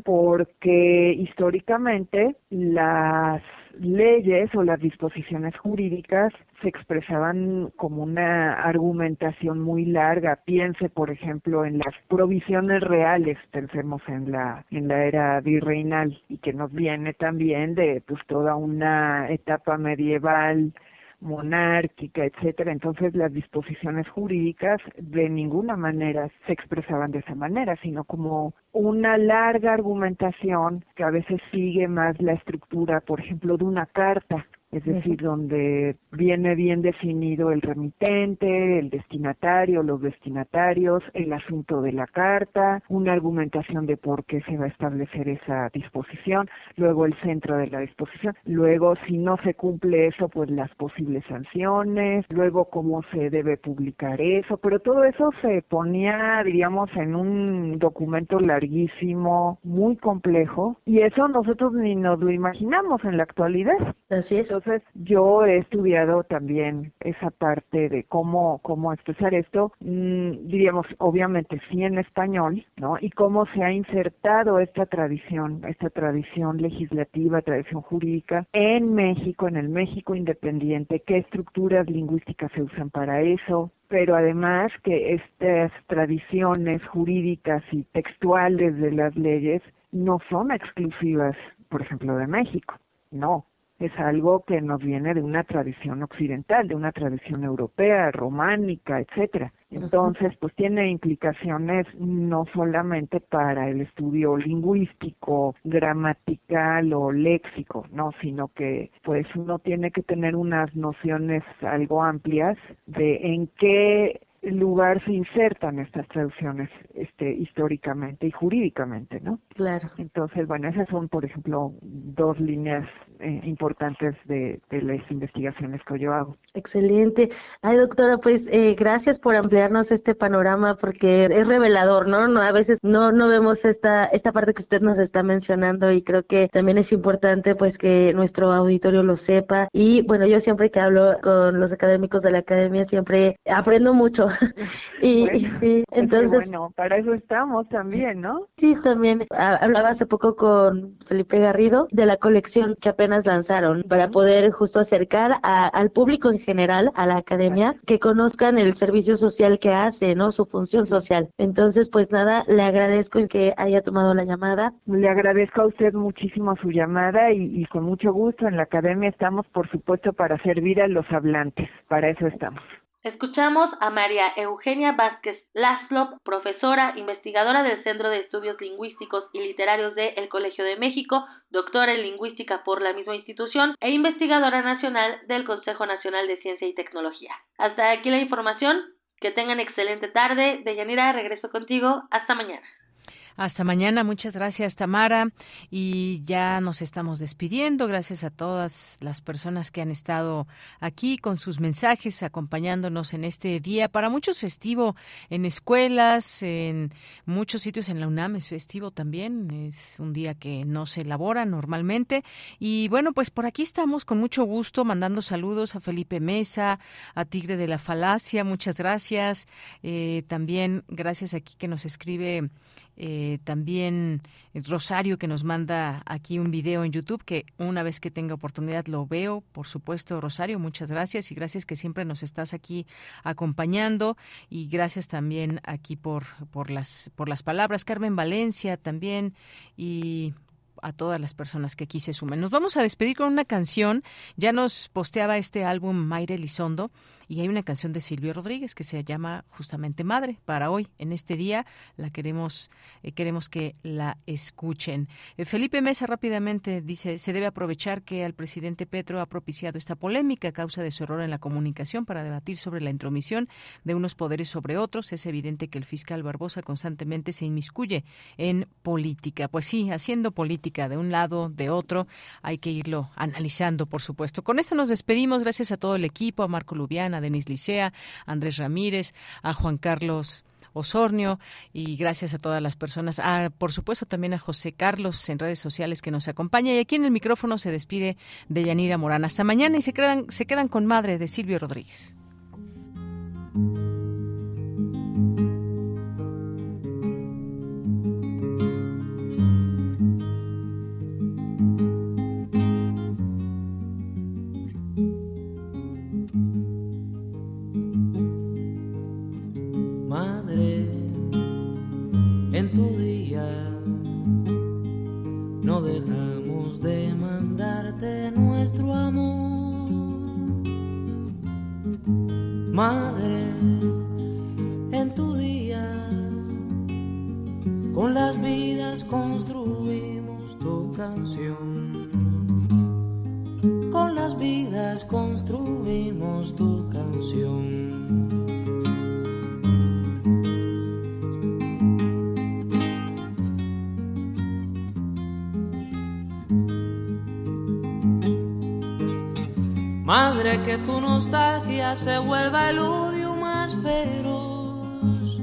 porque históricamente las leyes o las disposiciones jurídicas se expresaban como una argumentación muy larga. Piense, por ejemplo, en las provisiones reales, pensemos en la en la era virreinal y que nos viene también de pues toda una etapa medieval monárquica, etcétera. Entonces las disposiciones jurídicas de ninguna manera se expresaban de esa manera, sino como una larga argumentación que a veces sigue más la estructura, por ejemplo, de una carta es decir, donde viene bien definido el remitente, el destinatario, los destinatarios, el asunto de la carta, una argumentación de por qué se va a establecer esa disposición, luego el centro de la disposición, luego si no se cumple eso, pues las posibles sanciones, luego cómo se debe publicar eso, pero todo eso se ponía, diríamos, en un documento larguísimo, muy complejo, y eso nosotros ni nos lo imaginamos en la actualidad. Así es. Entonces, yo he estudiado también esa parte de cómo, cómo expresar esto, mm, diríamos, obviamente sí en español, ¿no? Y cómo se ha insertado esta tradición, esta tradición legislativa, tradición jurídica en México, en el México independiente, qué estructuras lingüísticas se usan para eso, pero además que estas tradiciones jurídicas y textuales de las leyes no son exclusivas, por ejemplo, de México. No, es algo que nos viene de una tradición occidental, de una tradición europea, románica, etcétera. Entonces, pues tiene implicaciones no solamente para el estudio lingüístico, gramatical o léxico, no, sino que pues uno tiene que tener unas nociones algo amplias de en qué lugar se insertan estas traducciones este históricamente y jurídicamente, ¿no? Claro. Entonces, bueno, esas son, por ejemplo, dos líneas eh, importantes de, de, las investigaciones que yo hago. Excelente. Ay, doctora, pues eh, gracias por ampliarnos este panorama porque es revelador, ¿no? no a veces no, no vemos esta, esta parte que usted nos está mencionando y creo que también es importante pues que nuestro auditorio lo sepa. Y bueno, yo siempre que hablo con los académicos de la academia siempre aprendo mucho. *laughs* y, sí, entonces... Bueno, para eso estamos también, ¿no? Sí, también. Hablaba hace poco con Felipe Garrido de la colección que apenas lanzaron para poder justo acercar al público en general a la academia que conozcan el servicio social que hace, ¿no? Su función social. Entonces, pues nada, le agradezco en que haya tomado la llamada. Le agradezco a usted muchísimo su llamada y, y con mucho gusto en la academia estamos, por supuesto, para servir a los hablantes. Para eso estamos. Escuchamos a María Eugenia Vázquez Laszlo, profesora, investigadora del Centro de Estudios Lingüísticos y Literarios del El Colegio de México, doctora en lingüística por la misma institución e investigadora nacional del Consejo Nacional de Ciencia y Tecnología. Hasta aquí la información. Que tengan excelente tarde. Deyanira, regreso contigo. Hasta mañana. Hasta mañana, muchas gracias Tamara y ya nos estamos despidiendo. Gracias a todas las personas que han estado aquí con sus mensajes acompañándonos en este día. Para muchos festivo en escuelas, en muchos sitios en la UNAM es festivo también. Es un día que no se elabora normalmente. Y bueno, pues por aquí estamos con mucho gusto mandando saludos a Felipe Mesa, a Tigre de la Falacia. Muchas gracias. Eh, también gracias aquí que nos escribe eh, también Rosario que nos manda aquí un video en YouTube que una vez que tenga oportunidad lo veo, por supuesto Rosario, muchas gracias y gracias que siempre nos estás aquí acompañando y gracias también aquí por por las por las palabras Carmen Valencia también y a todas las personas que aquí se sumen. Nos vamos a despedir con una canción. Ya nos posteaba este álbum Mayre Lizondo y hay una canción de Silvio Rodríguez que se llama justamente Madre para hoy en este día la queremos eh, queremos que la escuchen. Eh, Felipe Mesa rápidamente dice se debe aprovechar que al presidente Petro ha propiciado esta polémica a causa de su error en la comunicación para debatir sobre la intromisión de unos poderes sobre otros. Es evidente que el fiscal Barbosa constantemente se inmiscuye en política. Pues sí haciendo política de un lado de otro hay que irlo analizando por supuesto. Con esto nos despedimos. Gracias a todo el equipo a Marco Lubiana Denis Licea, Andrés Ramírez, a Juan Carlos Osornio y gracias a todas las personas, por supuesto también a José Carlos en redes sociales que nos acompaña y aquí en el micrófono se despide de Yanira Morán. Hasta mañana y se quedan, se quedan con madre de Silvio Rodríguez. Madre, en tu día, con las vidas construimos tu canción. Con las vidas construimos tu canción. Madre, que tu nostalgia se vuelva el odio más feroz.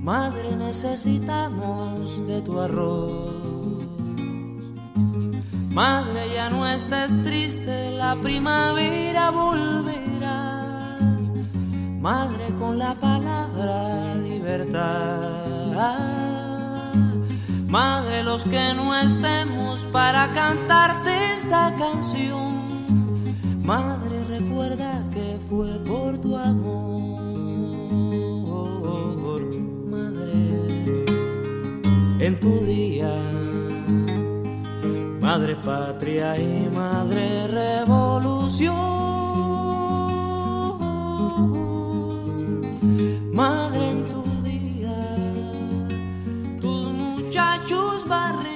Madre, necesitamos de tu arroz. Madre, ya no estés triste, la primavera volverá. Madre, con la palabra libertad. Madre, los que no estemos para cantarte esta canción Madre, recuerda que fue por tu amor. Madre, en tu día, Madre patria y Madre revolución. Madre en tu día, tus muchachos barren